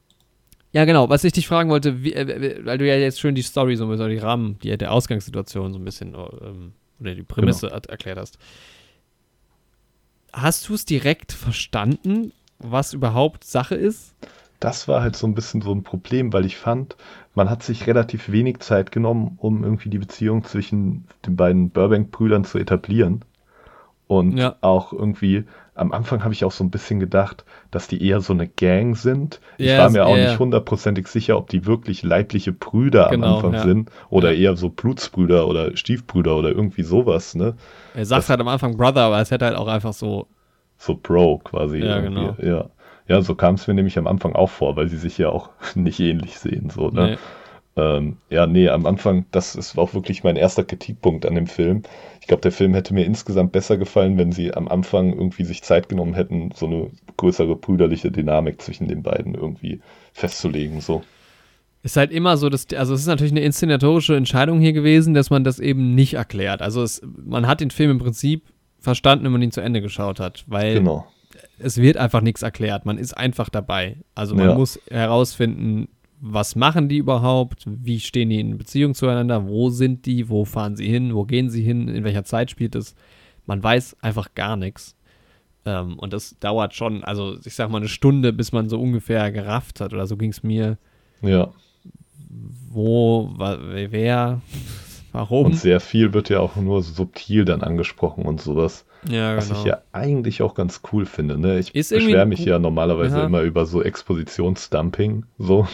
Ja, genau. Was ich dich fragen wollte, wie, äh, weil du ja jetzt schön die Story so ein bisschen, die Rahmen, die, der Ausgangssituation so ein bisschen ähm, oder die Prämisse genau. erklärt hast. Hast du es direkt verstanden, was überhaupt Sache ist? Das war halt so ein bisschen so ein Problem, weil ich fand, man hat sich relativ wenig Zeit genommen, um irgendwie die Beziehung zwischen den beiden Burbank-Brüdern zu etablieren. Und ja. auch irgendwie, am Anfang habe ich auch so ein bisschen gedacht, dass die eher so eine Gang sind. Yes, ich war mir auch yeah. nicht hundertprozentig sicher, ob die wirklich leibliche Brüder genau, am Anfang ja. sind oder ja. eher so Blutsbrüder oder Stiefbrüder oder irgendwie sowas, ne? Er sagt das, halt am Anfang Brother, aber es hätte halt auch einfach so. So Bro quasi. Ja, genau. Ja. ja, so kam es mir nämlich am Anfang auch vor, weil sie sich ja auch nicht ähnlich sehen, so, ne? Nee. Ähm, ja, nee, am Anfang, das ist auch wirklich mein erster Kritikpunkt an dem Film. Ich glaube, der Film hätte mir insgesamt besser gefallen, wenn sie am Anfang irgendwie sich Zeit genommen hätten, so eine größere brüderliche Dynamik zwischen den beiden irgendwie festzulegen. So. Ist halt immer so, dass, also es ist natürlich eine inszenatorische Entscheidung hier gewesen, dass man das eben nicht erklärt. Also es, man hat den Film im Prinzip verstanden, wenn man ihn zu Ende geschaut hat, weil genau. es wird einfach nichts erklärt. Man ist einfach dabei. Also man ja. muss herausfinden, was machen die überhaupt, wie stehen die in Beziehung zueinander, wo sind die, wo fahren sie hin, wo gehen sie hin, in welcher Zeit spielt es. Man weiß einfach gar nichts. Ähm, und das dauert schon, also ich sag mal eine Stunde, bis man so ungefähr gerafft hat, oder so ging es mir. Ja. Wo, wer, warum. Und sehr viel wird ja auch nur subtil dann angesprochen und sowas. Ja, was genau. ich ja eigentlich auch ganz cool finde. Ne? Ich beschwere mich ja normalerweise ja. immer über so Expositionsdumping. So.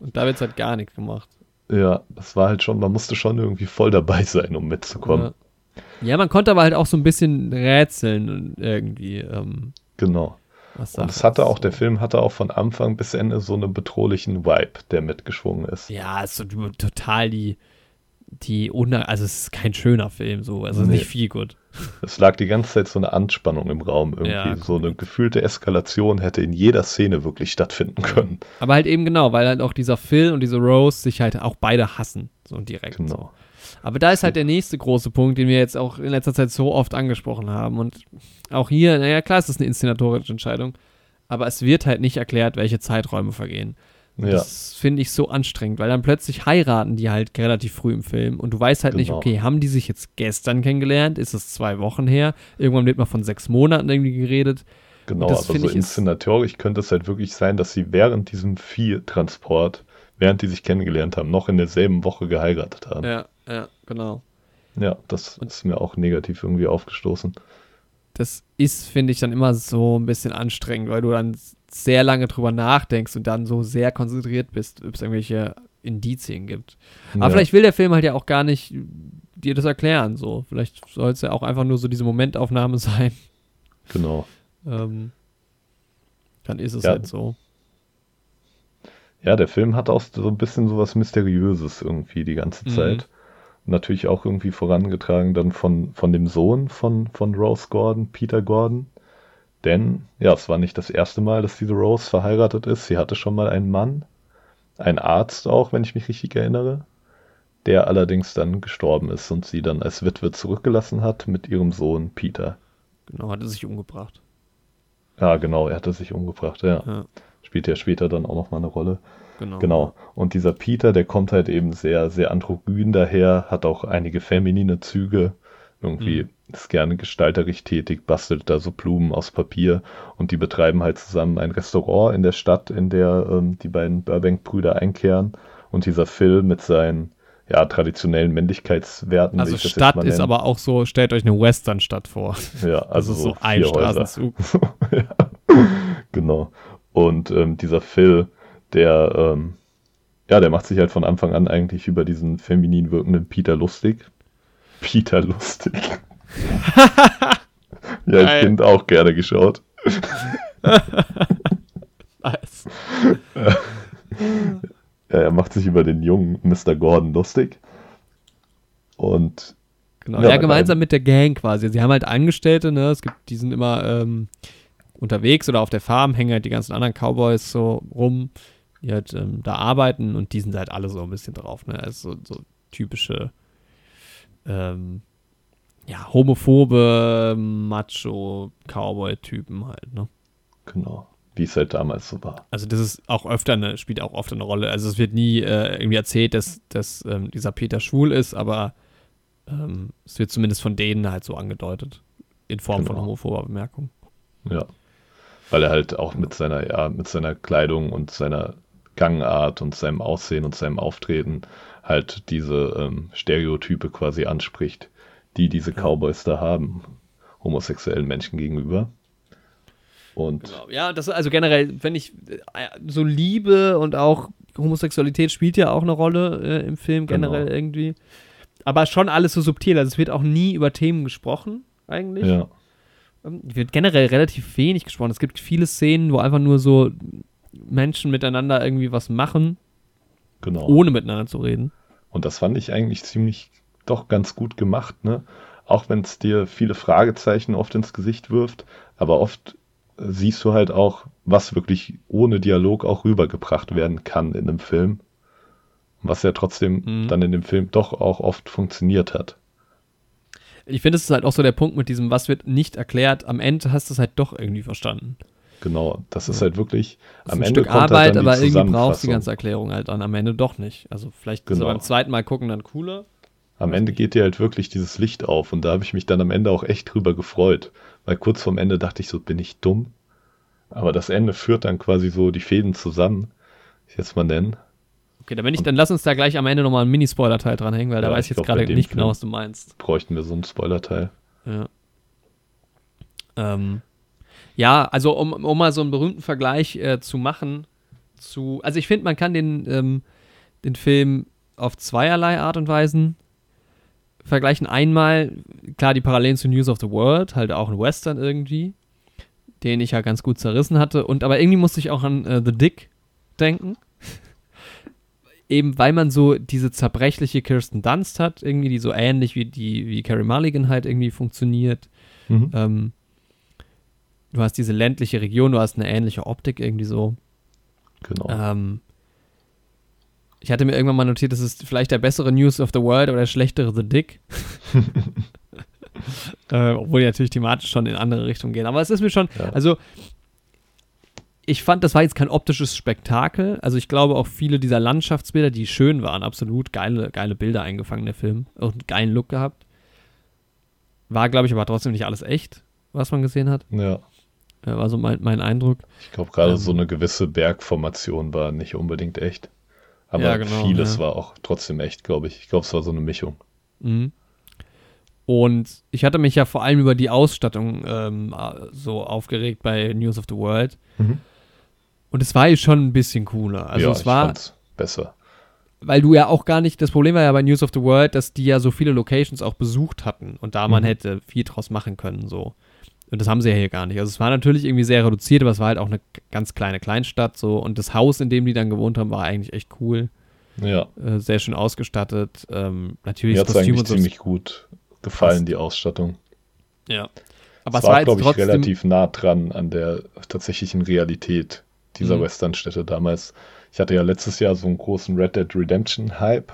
Und da wird halt gar nichts gemacht. Ja, das war halt schon, man musste schon irgendwie voll dabei sein, um mitzukommen. Ja, ja man konnte aber halt auch so ein bisschen rätseln irgendwie. Ähm, genau. Und es hatte auch, der Film hatte auch von Anfang bis Ende so einen bedrohlichen Vibe, der mitgeschwungen ist. Ja, ist so total die, die, also es ist kein schöner Film so, also nee. nicht viel gut. Es lag die ganze Zeit so eine Anspannung im Raum irgendwie. Ja, so eine gefühlte Eskalation hätte in jeder Szene wirklich stattfinden können. Aber halt eben genau, weil halt auch dieser Phil und diese Rose sich halt auch beide hassen. So direkt. Genau. So. Aber da ist halt der nächste große Punkt, den wir jetzt auch in letzter Zeit so oft angesprochen haben. Und auch hier, naja, klar, es ist eine inszenatorische Entscheidung. Aber es wird halt nicht erklärt, welche Zeiträume vergehen. Ja. Das finde ich so anstrengend, weil dann plötzlich heiraten die halt relativ früh im Film und du weißt halt genau. nicht, okay, haben die sich jetzt gestern kennengelernt? Ist es zwei Wochen her? Irgendwann wird mal von sechs Monaten irgendwie geredet. Genau, das aber so inszenatorisch könnte es halt wirklich sein, dass sie während diesem Viehtransport, während die sich kennengelernt haben, noch in derselben Woche geheiratet haben. Ja, ja, genau. Ja, das und ist mir auch negativ irgendwie aufgestoßen. Das ist, finde ich, dann immer so ein bisschen anstrengend, weil du dann sehr lange drüber nachdenkst und dann so sehr konzentriert bist, ob es irgendwelche Indizien gibt. Aber ja. vielleicht will der Film halt ja auch gar nicht dir das erklären, so. Vielleicht soll es ja auch einfach nur so diese Momentaufnahme sein. Genau. Ähm, dann ist es ja. halt so. Ja, der Film hat auch so ein bisschen sowas Mysteriöses irgendwie die ganze mhm. Natürlich auch irgendwie vorangetragen dann von, von dem Sohn von, von Rose Gordon, Peter Gordon, denn, ja, es war nicht das erste Mal, dass diese Rose verheiratet ist. Sie hatte schon mal einen Mann, einen Arzt auch, wenn ich mich richtig erinnere, der allerdings dann gestorben ist und sie dann als Witwe zurückgelassen hat mit ihrem Sohn Peter. Genau, hat er sich umgebracht. Ja, genau, er hatte sich umgebracht, ja. ja. Spielt ja später dann auch nochmal eine Rolle. Genau. genau. Und dieser Peter, der kommt halt eben sehr, sehr androgyn daher, hat auch einige feminine Züge. Irgendwie mhm ist gerne gestalterisch tätig, bastelt da so Blumen aus Papier und die betreiben halt zusammen ein Restaurant in der Stadt, in der ähm, die beiden Burbank-Brüder einkehren. Und dieser Phil mit seinen ja, traditionellen Männlichkeitswerten. Also Stadt ist aber auch so, stellt euch eine Western-Stadt vor. Ja, also, also so, so ein Straßenzug. ja, genau. Und ähm, dieser Phil, der, ähm, ja, der macht sich halt von Anfang an eigentlich über diesen feminin wirkenden Peter lustig. Peter lustig ja, als Kind auch gerne geschaut. nice. Ja, er macht sich über den jungen Mr. Gordon lustig. Und. Genau, ja, ja gemeinsam mit der Gang quasi. Sie haben halt Angestellte, ne? Es gibt, die sind immer ähm, unterwegs oder auf der Farm, hängen halt die ganzen anderen Cowboys so rum, die halt ähm, da arbeiten und die sind halt alle so ein bisschen drauf, ne? Also so, so typische ähm, ja, homophobe Macho-Cowboy-Typen halt, ne? Genau. wie es halt damals so war. Also das ist auch öfter eine, spielt auch oft eine Rolle. Also es wird nie äh, irgendwie erzählt, dass, dass ähm, dieser Peter schwul ist, aber ähm, es wird zumindest von denen halt so angedeutet. In Form genau. von homophober Bemerkung. Ja. Weil er halt auch mit seiner, ja, mit seiner Kleidung und seiner Gangart und seinem Aussehen und seinem Auftreten halt diese ähm, Stereotype quasi anspricht, die diese Cowboys da haben, homosexuellen Menschen gegenüber. Und genau. Ja, das also generell, wenn ich äh, so Liebe und auch Homosexualität spielt ja auch eine Rolle äh, im Film generell genau. irgendwie. Aber schon alles so subtil. Also es wird auch nie über Themen gesprochen, eigentlich. Ja. Ähm, wird generell relativ wenig gesprochen. Es gibt viele Szenen, wo einfach nur so Menschen miteinander irgendwie was machen. Genau. Ohne miteinander zu reden. Und das fand ich eigentlich ziemlich doch ganz gut gemacht, ne? Auch wenn es dir viele Fragezeichen oft ins Gesicht wirft, aber oft siehst du halt auch, was wirklich ohne Dialog auch rübergebracht werden kann in einem Film. Was ja trotzdem mhm. dann in dem Film doch auch oft funktioniert hat. Ich finde, es ist halt auch so der Punkt mit diesem, was wird nicht erklärt. Am Ende hast du es halt doch irgendwie verstanden. Genau, das ist halt wirklich das am ein Ende Stück halt Arbeit, halt aber irgendwie brauchst du die ganze Erklärung halt dann am Ende doch nicht. Also vielleicht genau. beim zweiten Mal gucken dann cooler. Am Ende geht dir halt wirklich dieses Licht auf und da habe ich mich dann am Ende auch echt drüber gefreut, weil kurz vorm Ende dachte ich so, bin ich dumm? Aber das Ende führt dann quasi so die Fäden zusammen, ich jetzt mal nennen. Okay, dann, ich, dann lass uns da gleich am Ende nochmal einen Mini-Spoiler-Teil dranhängen, weil ja, da weiß ich jetzt gerade nicht genau, was du meinst. Bräuchten wir so einen Spoiler-Teil. Ja. Ähm, ja, also um, um mal so einen berühmten Vergleich äh, zu machen, zu, also ich finde, man kann den, ähm, den Film auf zweierlei Art und Weisen vergleichen. Einmal, klar, die Parallelen zu News of the World, halt auch ein Western irgendwie, den ich ja ganz gut zerrissen hatte. Und aber irgendwie musste ich auch an äh, The Dick denken eben weil man so diese zerbrechliche Kirsten Dunst hat, irgendwie, die so ähnlich wie die, wie Carrie Mulligan halt irgendwie funktioniert. Mhm. Ähm, du hast diese ländliche Region, du hast eine ähnliche Optik irgendwie so. Genau. Ähm, ich hatte mir irgendwann mal notiert, das ist vielleicht der bessere News of the World oder der schlechtere The Dick. äh, obwohl die natürlich thematisch schon in andere Richtungen gehen. Aber es ist mir schon, ja. also ich fand, das war jetzt kein optisches Spektakel. Also ich glaube auch viele dieser Landschaftsbilder, die schön waren, absolut geile, geile Bilder eingefangen, der Film. Auch einen geilen Look gehabt. War, glaube ich, aber trotzdem nicht alles echt, was man gesehen hat. Ja. War so mein, mein Eindruck. Ich glaube, gerade ähm, so eine gewisse Bergformation war nicht unbedingt echt. Aber ja, genau, vieles ja. war auch trotzdem echt, glaube ich. Ich glaube, es war so eine Mischung. Mhm. Und ich hatte mich ja vor allem über die Ausstattung ähm, so aufgeregt bei News of the World. Mhm. Und es war schon ein bisschen cooler. Also ja, es war besser. Weil du ja auch gar nicht, das Problem war ja bei News of the World, dass die ja so viele Locations auch besucht hatten und da man mhm. hätte viel draus machen können, so. Und das haben sie ja hier gar nicht. Also es war natürlich irgendwie sehr reduziert, aber es war halt auch eine ganz kleine Kleinstadt so. Und das Haus, in dem die dann gewohnt haben, war eigentlich echt cool. Ja. Äh, sehr schön ausgestattet. Ähm, natürlich Mir hat es eigentlich ziemlich gut gefallen, die Ausstattung. Ja. Aber es, es war, war glaube ich, relativ nah dran an der tatsächlichen Realität dieser mhm. Westernstädte damals. Ich hatte ja letztes Jahr so einen großen Red Dead Redemption Hype.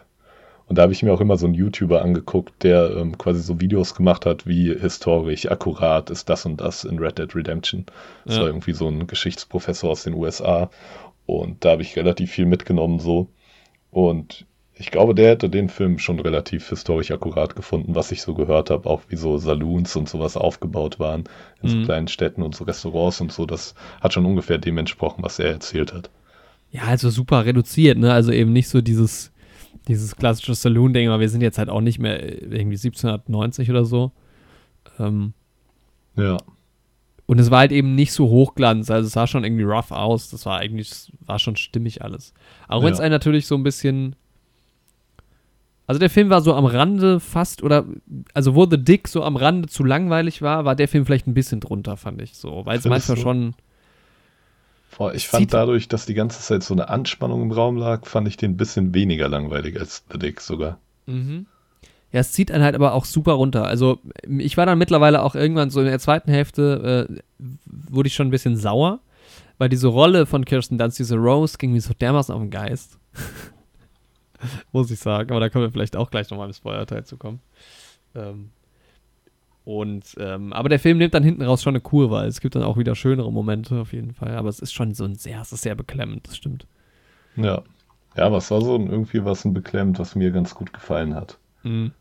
Und da habe ich mir auch immer so einen YouTuber angeguckt, der ähm, quasi so Videos gemacht hat, wie historisch akkurat ist das und das in Red Dead Redemption. Das ja. war irgendwie so ein Geschichtsprofessor aus den USA. Und da habe ich relativ viel mitgenommen so. Und ich glaube, der hätte den Film schon relativ historisch akkurat gefunden, was ich so gehört habe, auch wie so Saloons und sowas aufgebaut waren in so mhm. kleinen Städten und so Restaurants und so. Das hat schon ungefähr dem entsprochen, was er erzählt hat. Ja, also super reduziert, ne? Also eben nicht so dieses, dieses klassische Saloon-Ding, aber wir sind jetzt halt auch nicht mehr irgendwie 1790 oder so. Ähm, ja. Und es war halt eben nicht so hochglanz, also es sah schon irgendwie rough aus. Das war eigentlich, war schon stimmig alles. Auch wenn es ja. einen natürlich so ein bisschen also der Film war so am Rande fast, oder, also wo The Dick so am Rande zu langweilig war, war der Film vielleicht ein bisschen drunter, fand ich so. Weil es manchmal schon. Boah, ich fand dadurch, dass die ganze Zeit so eine Anspannung im Raum lag, fand ich den ein bisschen weniger langweilig als The Dick sogar. Mhm. Ja, es zieht einen halt aber auch super runter. Also ich war dann mittlerweile auch irgendwann so in der zweiten Hälfte, äh, wurde ich schon ein bisschen sauer, weil diese Rolle von Kirsten Dunst, diese Rose, ging mir so dermaßen auf den Geist. Muss ich sagen. Aber da können wir vielleicht auch gleich nochmal im Spoiler-Teil zu kommen. Ähm, Und, ähm, aber der Film nimmt dann hinten raus schon eine Kurve, weil es gibt dann auch wieder schönere Momente auf jeden Fall. Aber es ist schon so ein sehr, es ist sehr beklemmend, das stimmt. Ja. Ja, aber es war so irgendwie was ein beklemmend, was mir ganz gut gefallen hat. Mhm.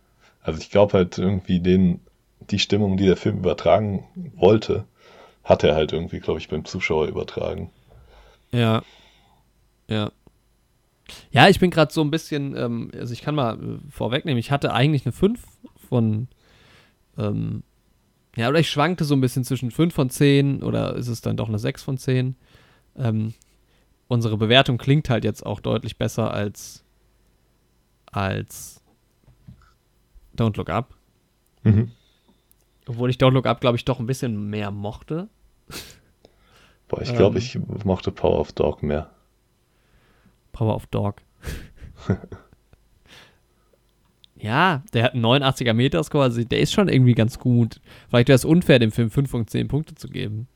Also ich glaube halt irgendwie den, die Stimmung, die der Film übertragen wollte, hat er halt irgendwie, glaube ich, beim Zuschauer übertragen. Ja. Ja. Ja, ich bin gerade so ein bisschen, ähm, also ich kann mal äh, vorwegnehmen, ich hatte eigentlich eine 5 von, ähm, ja, oder ich schwankte so ein bisschen zwischen 5 von 10 oder ist es dann doch eine 6 von 10. Ähm, unsere Bewertung klingt halt jetzt auch deutlich besser als, als Don't Look Up. Mhm. Obwohl ich Don't Look Up, glaube ich, doch ein bisschen mehr mochte. Boah, ich glaube, Ähm. ich mochte Power of Dog mehr. Power of Dog. ja, der hat einen 89er Metascore, also der ist schon irgendwie ganz gut. Vielleicht wäre es unfair, dem Film 5 von 10 Punkte zu geben.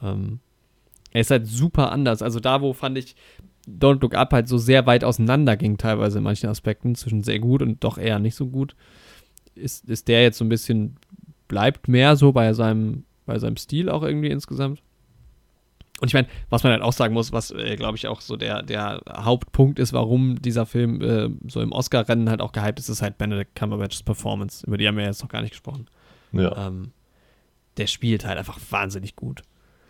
Ähm, er ist halt super anders. Also da, wo fand ich Don't Look Up halt so sehr weit auseinander ging, teilweise in manchen Aspekten, zwischen sehr gut und doch eher nicht so gut, ist, ist der jetzt so ein bisschen, bleibt mehr so bei seinem, bei seinem Stil auch irgendwie insgesamt. Und ich meine, was man halt auch sagen muss, was, äh, glaube ich, auch so der, der Hauptpunkt ist, warum dieser Film äh, so im Oscar-Rennen halt auch gehypt ist, ist halt Benedict Cumberbatchs Performance. Über die haben wir jetzt noch gar nicht gesprochen. Ja, Ähm, der spielt halt einfach wahnsinnig gut.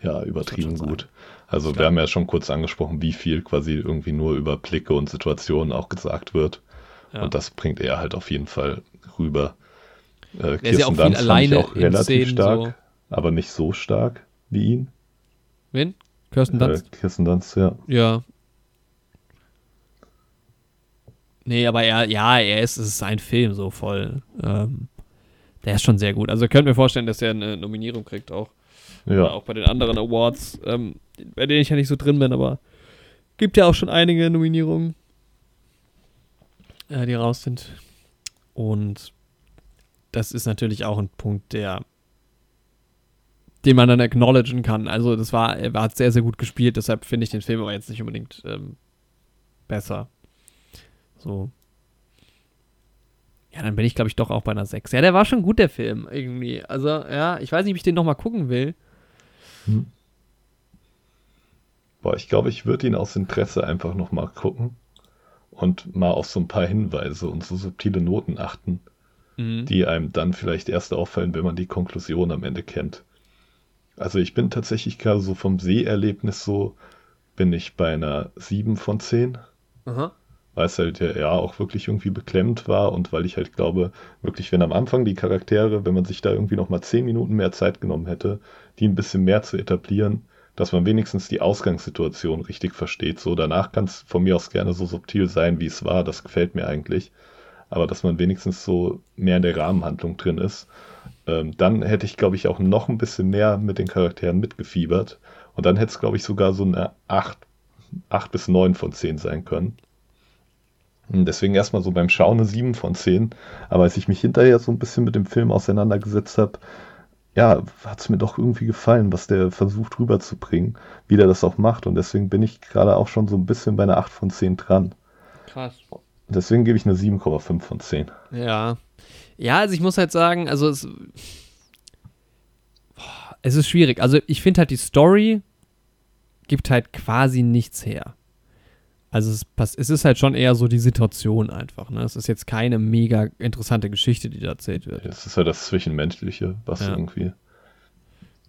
ja, übertrieben gut. Also wir haben ja schon kurz angesprochen, wie viel quasi irgendwie nur über Blicke und Situationen auch gesagt wird. Ja. Und das bringt er halt auf jeden Fall rüber. Äh, ist ja auch ich alleine auch relativ Szenen stark, so. aber nicht so stark wie ihn. Wen? Kirsten Dunst? Äh, Kirsten Dunst, ja. Ja. Nee, aber er, ja, er ist, es ist sein Film so voll. Ähm, der ist schon sehr gut. Also könnt mir vorstellen, dass er eine Nominierung kriegt auch. Oder Ja, auch bei den anderen Awards, ähm, bei denen ich ja nicht so drin bin, aber gibt ja auch schon einige Nominierungen, äh, die raus sind. Und das ist natürlich auch ein Punkt, der den man dann acknowledgen kann. Also das war, er hat sehr, sehr gut gespielt, deshalb finde ich den Film aber jetzt nicht unbedingt ähm, besser. So. Ja, dann bin ich, glaube ich, doch auch bei einer 6. Ja, der war schon gut, der Film, irgendwie. Also, ja, ich weiß nicht, ob ich den nochmal gucken will. boah, ich glaube, ich würde ihn aus Interesse einfach nochmal gucken und mal auf so ein paar Hinweise und so subtile Noten achten, Mhm. die einem dann vielleicht erst auffallen, wenn man die Konklusion am Ende kennt. Also ich bin tatsächlich gerade so vom Seherlebnis so, bin ich bei einer 7 von 10. Aha. weil es halt ja, ja auch wirklich irgendwie beklemmt war und weil ich halt glaube, wirklich, wenn am Anfang die Charaktere, wenn man sich da irgendwie noch mal zehn Minuten mehr Zeit genommen hätte, die ein bisschen mehr zu etablieren, dass man wenigstens die Ausgangssituation richtig versteht. So, danach kann es von mir aus gerne so subtil sein, wie es war, das gefällt mir eigentlich. Aber dass man wenigstens so mehr in der Rahmenhandlung drin ist, ähm, dann hätte ich, glaube ich, auch noch ein bisschen mehr mit den Charakteren mitgefiebert. Und dann hätte es, glaube ich, sogar so eine 8, 8 bis 9 von 10 sein können. Und Deswegen erstmal so beim Schauen eine 7 von 10. Aber als ich mich hinterher so ein bisschen mit dem Film auseinandergesetzt habe, ja, hat es mir doch irgendwie gefallen, was der versucht rüberzubringen, wie der das auch macht. Und deswegen bin ich gerade auch schon so ein bisschen bei einer 8 von 10 dran. Krass. Deswegen gebe ich eine 7,5 von 10. Ja. Ja, also ich muss halt sagen, also es. Es ist schwierig. Also ich finde halt, die Story gibt halt quasi nichts her. Also es, pass- es ist halt schon eher so die Situation einfach. Ne? Es ist jetzt keine mega interessante Geschichte, die da erzählt wird. Das ist ja das Zwischenmenschliche, was Ja. irgendwie.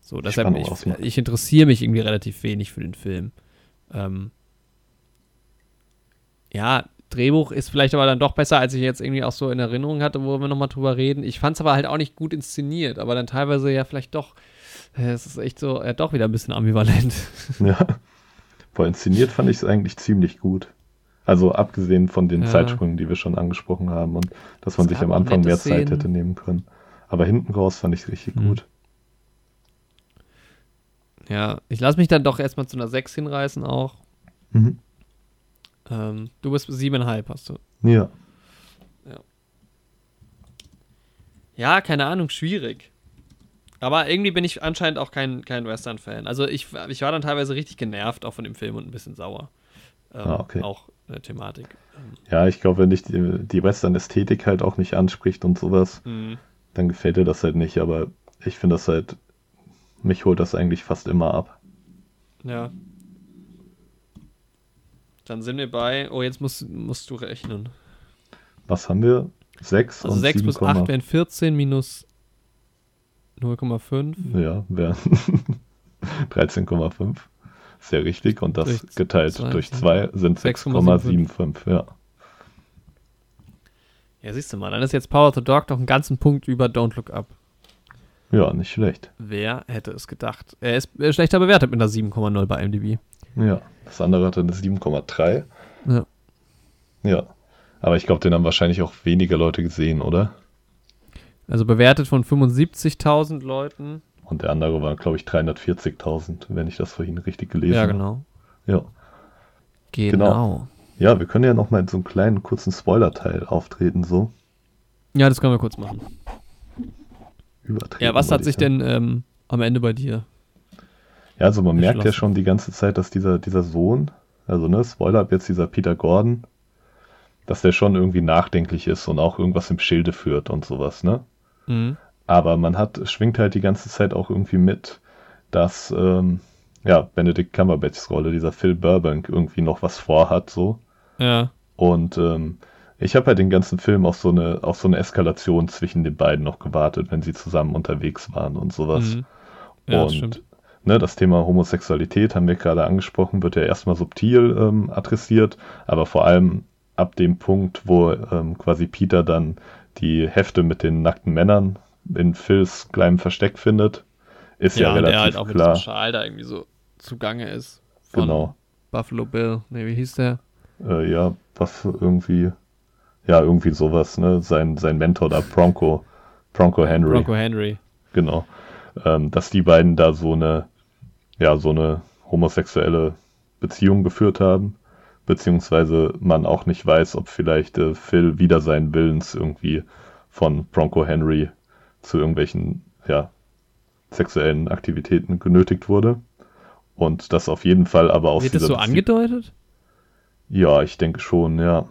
So, deshalb, ich, ich interessiere mich irgendwie relativ wenig für den Film. Ähm, ja, Drehbuch ist vielleicht aber dann doch besser, als ich jetzt irgendwie auch so in Erinnerung hatte, wo wir nochmal drüber reden. Ich fand es aber halt auch nicht gut inszeniert, aber dann teilweise ja vielleicht doch. äh, Es ist echt so, ja, doch wieder ein bisschen ambivalent. Ja. Boah, inszeniert fand ich es eigentlich ziemlich gut. Also abgesehen von den Ja. Zeitsprüngen, die wir schon angesprochen haben und dass man Es sich am Anfang mehr Zeit Szenen. hätte nehmen können. Aber hinten raus fand ich es richtig Mhm. gut. Ja, ich lasse mich dann doch erstmal zu einer 6 hinreißen auch. Mhm. Ähm, du bist siebeneinhalb, hast du. Ja. Ja, keine Ahnung, schwierig. Aber irgendwie bin ich anscheinend auch kein, kein Western-Fan. Also ich, ich war dann teilweise richtig genervt auch von dem Film und ein bisschen sauer. Ähm, Ah, okay. Auch eine Thematik. Ähm, Ja, ich glaube, wenn dich die, die Western-Ästhetik halt auch nicht anspricht und sowas, mh, dann gefällt dir das halt nicht, aber ich finde das halt, mich holt das eigentlich fast immer ab. Ja. Dann sind wir bei, oh, jetzt musst, musst du rechnen. Was haben wir? 6 Also und 6 plus 7,5. 8 wären 14 minus 0,5. Ja, wären 13,5. Ist ja richtig. Und das Durch geteilt zwei, durch ja. 2 sind 6,75. Ja. Ja, siehst du mal, dann ist jetzt Power of the Dog noch einen ganzen Punkt über Don't Look Up. Ja, nicht schlecht. Wer hätte es gedacht? Er ist äh, schlechter bewertet mit einer 7,0 bei IMDb. Ja. Das andere hatte eine 7,3. Ja. Ja. Aber ich glaube, den haben wahrscheinlich auch weniger Leute gesehen, oder? Also bewertet von 75.000 Leuten. Und der andere war, glaube ich, 340.000, wenn ich das vorhin richtig gelesen Ja, habe. genau. Ja. Genau. Ja, wir können ja noch mal in so einem kleinen, kurzen Spoiler-Teil auftreten, so. Ja, das können wir kurz machen. Übertrieben. Ja, was hat ich sich denn ähm, am Ende bei dir? Ja, also man merkt ja schon die ganze Zeit, dass dieser, dieser Sohn, also ne, Spoiler ab jetzt dieser Peter Gordon, dass der schon irgendwie nachdenklich ist und auch irgendwas im Schilde führt und sowas, ne? Mhm. Aber man hat, schwingt halt die ganze Zeit auch irgendwie mit, dass, ähm, ja, Benedict Cumberbatchs Rolle, dieser Phil Burbank, irgendwie noch was vorhat, so. Ja. Und ähm, ich habe halt den ganzen Film auf so eine, auf so eine Eskalation zwischen den beiden noch gewartet, wenn sie zusammen unterwegs waren und sowas. Mhm. Ja, das und stimmt. ne, das Thema Homosexualität haben wir gerade angesprochen, wird ja erstmal subtil ähm, adressiert, aber vor allem ab dem Punkt, wo ähm, quasi Peter dann die Hefte mit den nackten Männern in Phils kleinem Versteck findet, ist ja, und relativ er halt auch mit klar. diesem Schal da irgendwie so zugange ist. Von Genau. Buffalo Bill. Ne, wie hieß der? Äh, ja, was irgendwie, ja, irgendwie sowas, ne? Sein, sein Mentor da, Bronco, Bronco Henry. Bronco Henry. Genau. Ähm, dass die beiden da so eine, ja, so eine homosexuelle Beziehung geführt haben, beziehungsweise man auch nicht weiß, ob vielleicht äh, Phil wieder seinen Willens irgendwie von Bronco Henry zu irgendwelchen, ja, sexuellen Aktivitäten genötigt wurde. Und das auf jeden Fall aber aus Wird das so angedeutet? ja, ich denke schon, ja.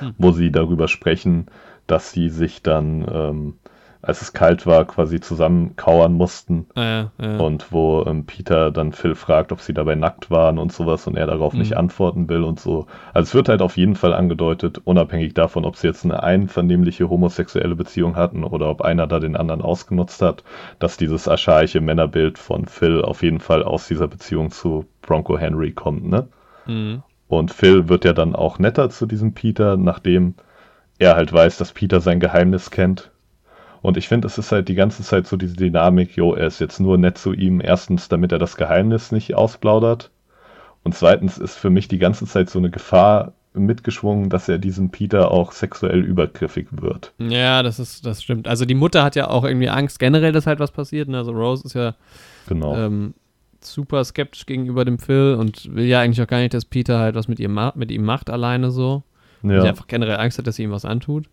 Hm. Wo sie darüber sprechen, dass sie sich dann, ähm, als es kalt war, quasi zusammenkauern mussten. Ja, ja. Und wo ähm, Peter dann Phil fragt, ob sie dabei nackt waren und sowas und er darauf nicht Mhm. antworten will und so. Also es wird halt auf jeden Fall angedeutet, unabhängig davon, ob sie jetzt eine einvernehmliche homosexuelle Beziehung hatten oder ob einer da den anderen ausgenutzt hat, dass dieses archaische Männerbild von Phil auf jeden Fall aus dieser Beziehung zu Bronco Henry kommt, ne? Mhm. Und Phil wird ja dann auch netter zu diesem Peter, nachdem er halt weiß, dass Peter sein Geheimnis kennt. Und ich finde, es ist halt die ganze Zeit so diese Dynamik, jo, er ist jetzt nur nett zu ihm, erstens, damit er das Geheimnis nicht ausplaudert. Und zweitens ist für mich die ganze Zeit so eine Gefahr mitgeschwungen, dass er diesem Peter auch sexuell übergriffig wird. Ja, das ist, das stimmt. Also die Mutter hat ja auch irgendwie Angst generell, dass halt was passiert. Ne? Also Rose ist ja Genau. ähm, super skeptisch gegenüber dem Phil und will ja eigentlich auch gar nicht, dass Peter halt was mit, ihr ma mit ihm macht alleine so. Weil ja, sie einfach generell Angst hat, dass sie ihm was antut.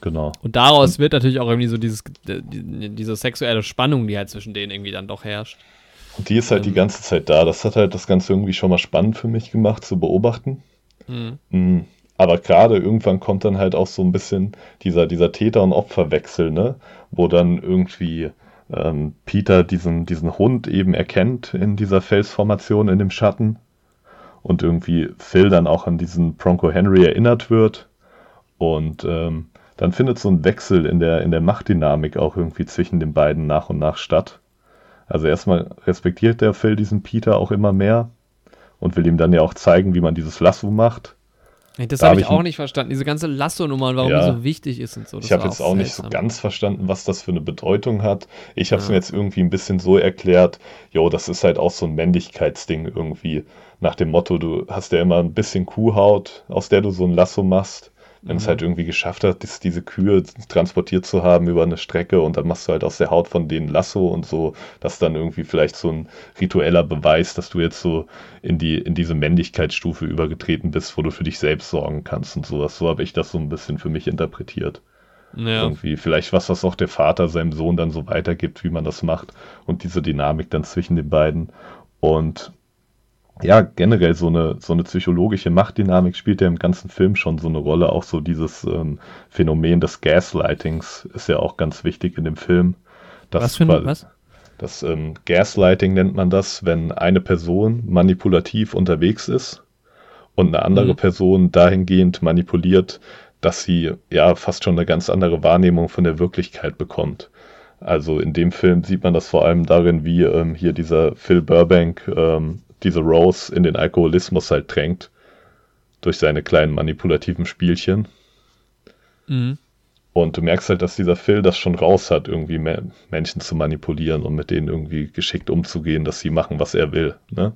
genau. Und daraus wird natürlich auch irgendwie so dieses, die, diese sexuelle Spannung, die halt zwischen denen irgendwie dann doch herrscht. Und die ist halt die Ähm. ganze Zeit da. Das hat halt das Ganze irgendwie schon mal spannend für mich gemacht zu beobachten. Mhm. Aber gerade irgendwann kommt dann halt auch so ein bisschen dieser, dieser Täter- und Opferwechsel, ne? Wo dann irgendwie ähm, Peter diesen, diesen Hund eben erkennt in dieser Felsformation in dem Schatten und irgendwie Phil dann auch an diesen Bronco Henry erinnert wird. Und ähm, dann findet so ein Wechsel in der, in der Machtdynamik auch irgendwie zwischen den beiden nach und nach statt. Also erstmal respektiert der Phil diesen Peter auch immer mehr und will ihm dann ja auch zeigen, wie man dieses Lasso macht. Das Da habe hab ich auch nicht verstanden, diese ganze Lasso-Nummer und warum Ja. die so wichtig ist und so. Ich habe jetzt auch nicht so seltsam. ganz verstanden, was das für eine Bedeutung hat. Ich habe es Ja. mir jetzt irgendwie ein bisschen so erklärt, jo, das ist halt auch so ein Männlichkeitsding irgendwie. Nach dem Motto, du hast ja immer ein bisschen Kuhhaut, aus der du so ein Lasso machst. Wenn es Mhm. halt irgendwie geschafft hat, dies- diese Kühe transportiert zu haben über eine Strecke und dann machst du halt aus der Haut von denen Lasso und so, das ist dann irgendwie vielleicht so ein ritueller Beweis, dass du jetzt so in die, in diese Männlichkeitsstufe übergetreten bist, wo du für dich selbst sorgen kannst und sowas. So habe ich das so ein bisschen für mich interpretiert. Ja. Irgendwie vielleicht was, was auch der Vater seinem Sohn dann so weitergibt, wie man das macht und diese Dynamik dann zwischen den beiden. Und ja, generell so eine, so eine psychologische Machtdynamik spielt ja im ganzen Film schon so eine Rolle. Auch so dieses ähm, Phänomen des Gaslightings ist ja auch ganz wichtig in dem Film. was für ein, was? Das ähm, Gaslighting nennt man das, wenn eine Person manipulativ unterwegs ist und eine andere mhm. Person dahingehend manipuliert, dass sie ja fast schon eine ganz andere Wahrnehmung von der Wirklichkeit bekommt. Also in dem Film sieht man das vor allem darin, wie ähm, hier dieser Phil Burbank ähm, diese Rose in den Alkoholismus halt drängt. Durch seine kleinen manipulativen Spielchen. Mhm. Und du merkst halt, dass dieser Phil das schon raus hat, irgendwie Menschen zu manipulieren und mit denen irgendwie geschickt umzugehen, dass sie machen, was er will. Ne?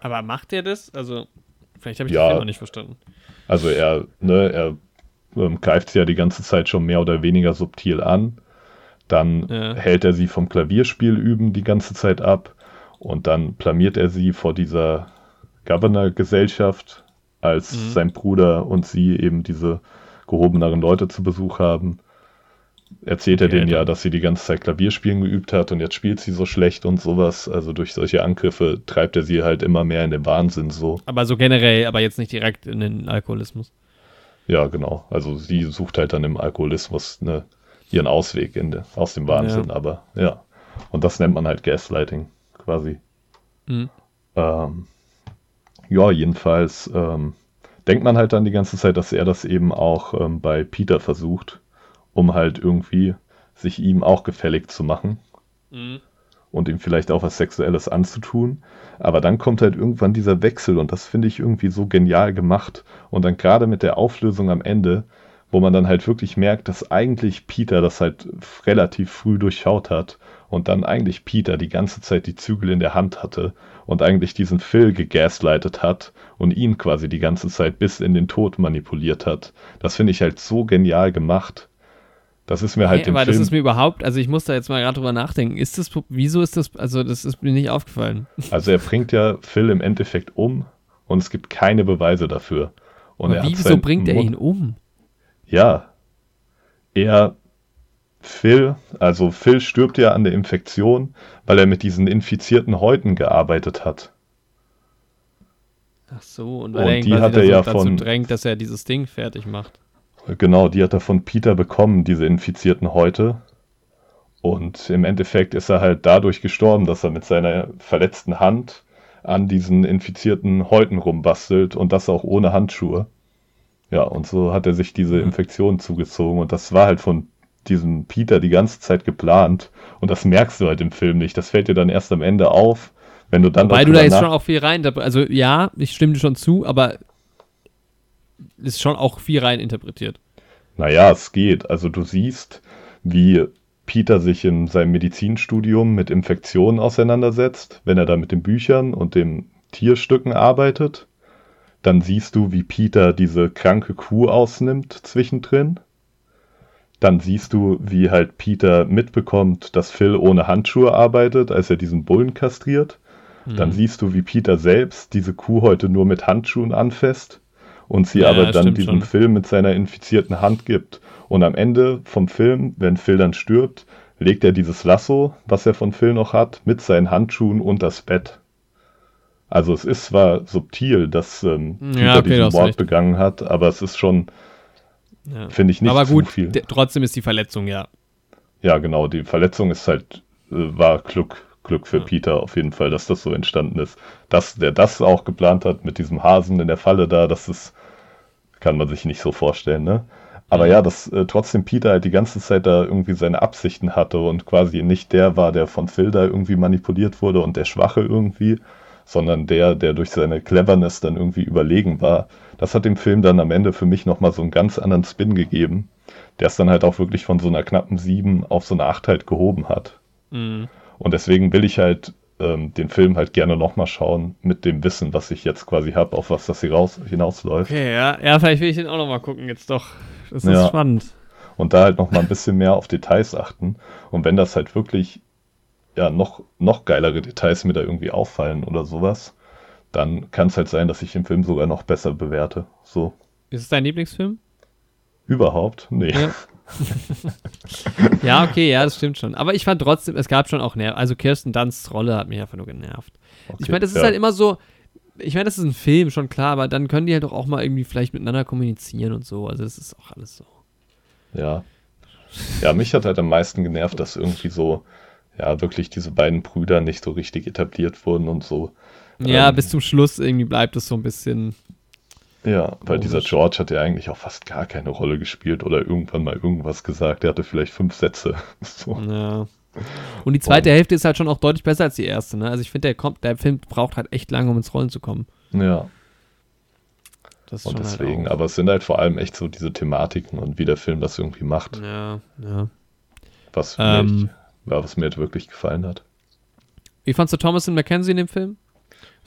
Aber macht er das? Also, vielleicht habe ich ja, das noch nicht verstanden. Also er, ne, er ähm, greift sie ja die ganze Zeit schon mehr oder weniger subtil an. Dann ja. hält er sie vom Klavierspiel üben die ganze Zeit ab. Und dann blamiert er sie vor dieser Governor-Gesellschaft, als mhm. sein Bruder und sie eben diese gehobeneren Leute zu Besuch haben. Erzählt er denen ja, dass sie die ganze Zeit Klavierspielen geübt hat und jetzt spielt sie so schlecht und sowas. Also durch solche Angriffe treibt er sie halt immer mehr in den Wahnsinn so. Aber so generell, aber jetzt nicht direkt in den Alkoholismus. Ja, genau. Also sie sucht halt dann im Alkoholismus ne, ihren Ausweg in, aus dem Wahnsinn, ja. aber ja. Und das nennt man halt Gaslighting quasi. Mhm. Ähm, ja, jedenfalls ähm, denkt man halt dann die ganze Zeit, dass er das eben auch ähm, bei Peter versucht, um halt irgendwie sich ihm auch gefällig zu machen. Mhm. Und ihm vielleicht auch was Sexuelles anzutun. Aber dann kommt halt irgendwann dieser Wechsel und das finde ich irgendwie so genial gemacht. Und dann gerade mit der Auflösung am Ende, wo man dann halt wirklich merkt, dass eigentlich Peter das halt relativ früh durchschaut hat und dann eigentlich Peter die ganze Zeit die Zügel in der Hand hatte und eigentlich diesen Phil gegaslightet hat und ihn quasi die ganze Zeit bis in den Tod manipuliert hat. Das finde ich halt so genial gemacht. Das ist mir halt hey, aber Film das ist mir überhaupt, also ich muss da jetzt mal gerade drüber nachdenken. Ist das, wieso ist das, also das ist mir nicht aufgefallen. Also er bringt ja Phil im Endeffekt um und es gibt keine Beweise dafür. Und aber wieso bringt er ihn um? Ja, er Phil, also Phil stirbt ja an der Infektion, weil er mit diesen infizierten Häuten gearbeitet hat. Ach so, und weil und er die hat er ja dazu von, drängt, dass er dieses Ding fertig macht. Genau, die hat er von Peter bekommen, diese infizierten Häute. Und im Endeffekt ist er halt dadurch gestorben, dass er mit seiner verletzten Hand an diesen infizierten Häuten rumbastelt und das auch ohne Handschuhe. Ja, und so hat er sich diese mhm. Infektion zugezogen und das war halt von diesem Peter die ganze Zeit geplant und das merkst du halt im Film nicht. Das fällt dir dann erst am Ende auf, wenn du dann. Weil du da jetzt schon auch viel rein, also ja, ich stimme dir schon zu, aber ist schon auch viel rein interpretiert. Naja, es geht. Also du siehst, wie Peter sich in seinem Medizinstudium mit Infektionen auseinandersetzt, wenn er da mit den Büchern und den Tierstücken arbeitet. Dann siehst du, wie Peter diese kranke Kuh ausnimmt zwischendrin dann siehst du, wie halt Peter mitbekommt, dass Phil ohne Handschuhe arbeitet, als er diesen Bullen kastriert. Mhm. Dann siehst du, wie Peter selbst diese Kuh heute nur mit Handschuhen anfasst und sie ja, aber dann diesem schon. Phil mit seiner infizierten Hand gibt. Und am Ende vom Film, wenn Phil dann stirbt, legt er dieses Lasso, was er von Phil noch hat, mit seinen Handschuhen unter das Bett. Also es ist zwar subtil, dass ähm, Peter ja, okay, diesen Mord begangen hat, aber es ist schon ja. Finde ich nicht Aber gut, viel. trotzdem ist die Verletzung, ja. Ja, genau, die Verletzung ist halt, äh, war Glück, Glück für ja. Peter auf jeden Fall, dass das so entstanden ist. Dass der das auch geplant hat mit diesem Hasen in der Falle da, das ist, kann man sich nicht so vorstellen, ne? Aber ja, dass äh, trotzdem Peter halt die ganze Zeit da irgendwie seine Absichten hatte und quasi nicht der war, der von Phil da irgendwie manipuliert wurde und der Schwache irgendwie, sondern der, der durch seine Cleverness dann irgendwie überlegen war. Das hat dem Film dann am Ende für mich nochmal so einen ganz anderen Spin gegeben, der es dann halt auch wirklich von so einer knappen 7 auf so eine 8 halt gehoben hat. Mhm. Und deswegen will ich halt ähm, den Film halt gerne nochmal schauen, mit dem Wissen, was ich jetzt quasi habe, auf was das hier raus, hinausläuft. Okay, ja, ja, vielleicht will ich den auch nochmal gucken jetzt doch. Das ist ja. spannend. Und da halt nochmal ein bisschen mehr auf Details achten. Und wenn das halt wirklich ja, noch, noch geilere Details mir da irgendwie auffallen oder sowas, dann kann es halt sein, dass ich den Film sogar noch besser bewerte. So. Ist es dein Lieblingsfilm? Überhaupt? Nee. Ja. ja, okay, ja, das stimmt schon. Aber ich fand trotzdem, es gab schon auch Nerv. Also Kirsten Dunsts Rolle hat mich einfach nur genervt. Okay, ich meine, das ist ja. halt immer so, ich meine, das ist ein Film, schon klar, aber dann können die halt doch auch mal irgendwie vielleicht miteinander kommunizieren und so. Also das ist auch alles so. Ja. Ja, mich hat halt am meisten genervt, dass irgendwie so, ja, wirklich diese beiden Brüder nicht so richtig etabliert wurden und so. Ja, Ähm, bis zum Schluss irgendwie bleibt es so ein bisschen. Ja, weil dieser Komisch. George hat ja eigentlich auch fast gar keine Rolle gespielt oder irgendwann mal irgendwas gesagt. Er hatte vielleicht fünf Sätze. So. Ja. Und die zweite Hälfte ist halt schon auch deutlich besser als die erste, ne? Also ich finde, der kommt, der Film braucht halt echt lange, um ins Rollen zu kommen. Ja, und schon deswegen, halt aber es sind halt vor allem echt so diese Thematiken und wie der Film das irgendwie macht, Ja, ja. was, Ähm. Ja, was mir halt wirklich gefallen hat. Wie fandst du Thomas und Mackenzie in dem Film?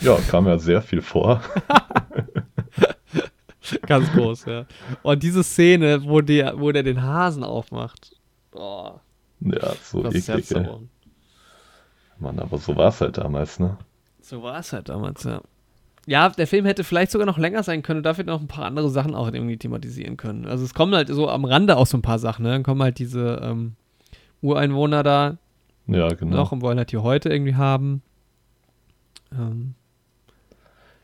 Ja, kam ja sehr viel vor. Ganz groß, ja. Und diese Szene, wo der, wo der den Hasen aufmacht. Oh, Ja, so das eklig, ey. Mann, aber so war es halt damals, ne? So war es halt damals, ja. Ja, der Film hätte vielleicht sogar noch länger sein können und dafür noch ein paar andere Sachen auch irgendwie thematisieren können. Also es kommen halt so am Rande auch so ein paar Sachen, ne? Dann kommen halt diese ähm, Ureinwohner da Ja, genau. noch und wollen halt die heute irgendwie haben. Ähm,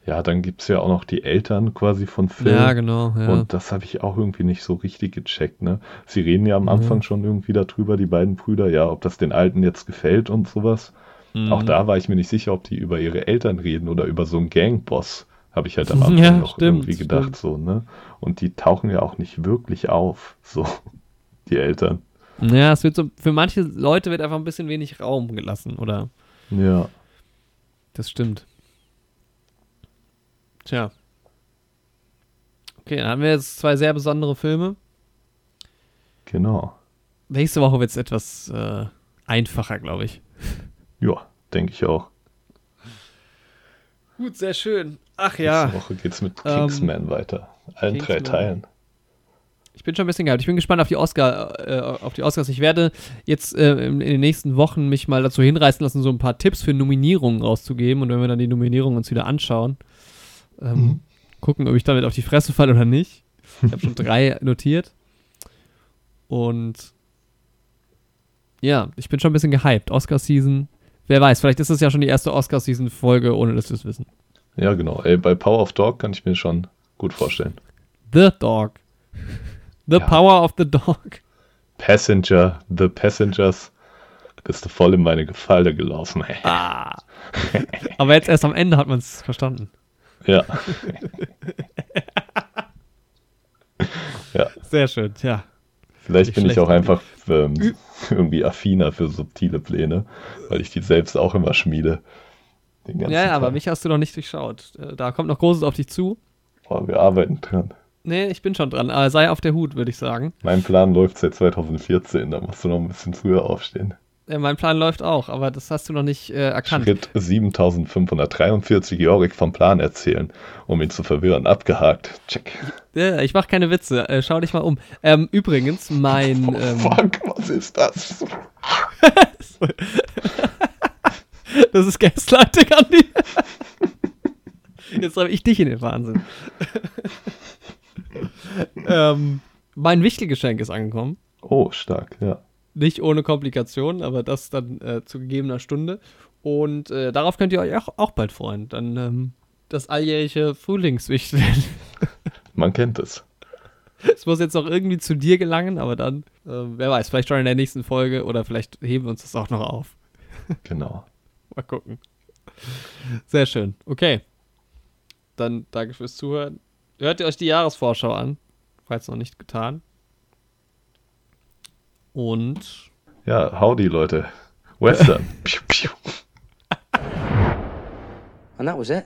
Ja, dann gibt es ja auch noch die Eltern quasi von Phil. ja, genau, ja. Und das habe ich auch irgendwie nicht so richtig gecheckt, ne? Sie reden ja am Mhm. Anfang schon irgendwie darüber, die beiden Brüder, ja, ob das den Alten jetzt gefällt und sowas. Mhm. Auch da war ich mir nicht sicher, ob die über ihre Eltern reden oder über so einen Gangboss. Habe ich halt am Anfang Ja, noch stimmt, irgendwie gedacht, so, ne? Und die tauchen ja auch nicht wirklich auf, so, die Eltern. Ja, es wird so, für manche Leute wird einfach ein bisschen wenig Raum gelassen, oder? Ja, Das stimmt. Tja. Okay, dann haben wir jetzt zwei sehr besondere Filme. genau. Nächste Woche wird es etwas äh, einfacher, glaube ich. Ja, denke ich auch. Gut, sehr schön. Ach ja, Nächste Woche geht's mit Ähm, Kingsman weiter. Allen drei Kingsman. Teilen. Ich bin schon ein bisschen gehypt. Ich bin gespannt auf die Oscar, äh, auf die Oscars. Ich werde jetzt äh, in, den nächsten Wochen mich mal dazu hinreißen lassen, so ein paar Tipps für Nominierungen rauszugeben. Und wenn wir dann die Nominierungen uns wieder anschauen, ähm, Mhm. gucken, ob ich damit auf die Fresse falle oder nicht. Ich habe schon drei notiert. Und ja, ich bin schon ein bisschen gehypt. Oscar-Season. Wer weiß, vielleicht ist das ja schon die erste Oscar-Season-Folge, ohne dass wir es wissen. Ja, genau. Ey, bei Power of Dog kann ich mir schon gut vorstellen. The Dog. The Ja. Power of the Dog. Passenger, The Passengers. Bist du voll in meine Gefalle gelaufen. Ah. Aber jetzt erst am Ende hat man es verstanden. Ja. ja, Sehr schön, ja. vielleicht Nicht bin ich auch einfach ähm, irgendwie affiner für subtile Pläne, weil ich die selbst auch immer schmiede. Ja, ja, aber mich hast du noch nicht durchschaut. Äh, Da kommt noch Großes auf dich zu. Oh, wir arbeiten dran. Nee, ich bin schon dran. Aber sei auf der Hut, würde ich sagen. Mein Plan läuft seit 2014, da musst du noch ein bisschen früher aufstehen. Äh, mein Plan läuft auch, aber das hast du noch nicht äh, erkannt. Schritt 7543 Jorik vom Plan erzählen, um ihn zu verwirren. Abgehakt. Check. Ja, ich mache keine Witze. Äh, schau dich mal um. Ähm, übrigens, mein. Oh, Ähm, fuck, was ist das? das ist Gaslighting, Andi. Jetzt habe ich dich in den Wahnsinn. ähm, mein Wichtelgeschenk ist angekommen. Oh, stark, ja. Nicht ohne Komplikationen, aber das dann äh, zu gegebener Stunde. Und äh, darauf könnt ihr euch auch, auch bald freuen. Dann ähm, das alljährige Frühlingswichteln. Man kennt es. Es muss jetzt noch irgendwie zu dir gelangen, aber dann, äh, wer weiß, vielleicht schon in der nächsten Folge oder vielleicht heben wir uns das auch noch auf. Genau. Mal gucken. Sehr schön. Okay. Dann danke fürs Zuhören. Hört ihr euch die Jahresvorschau an, falls noch nicht getan. Und Ja, howdy, Leute. Western. Piu, piu. And that was it.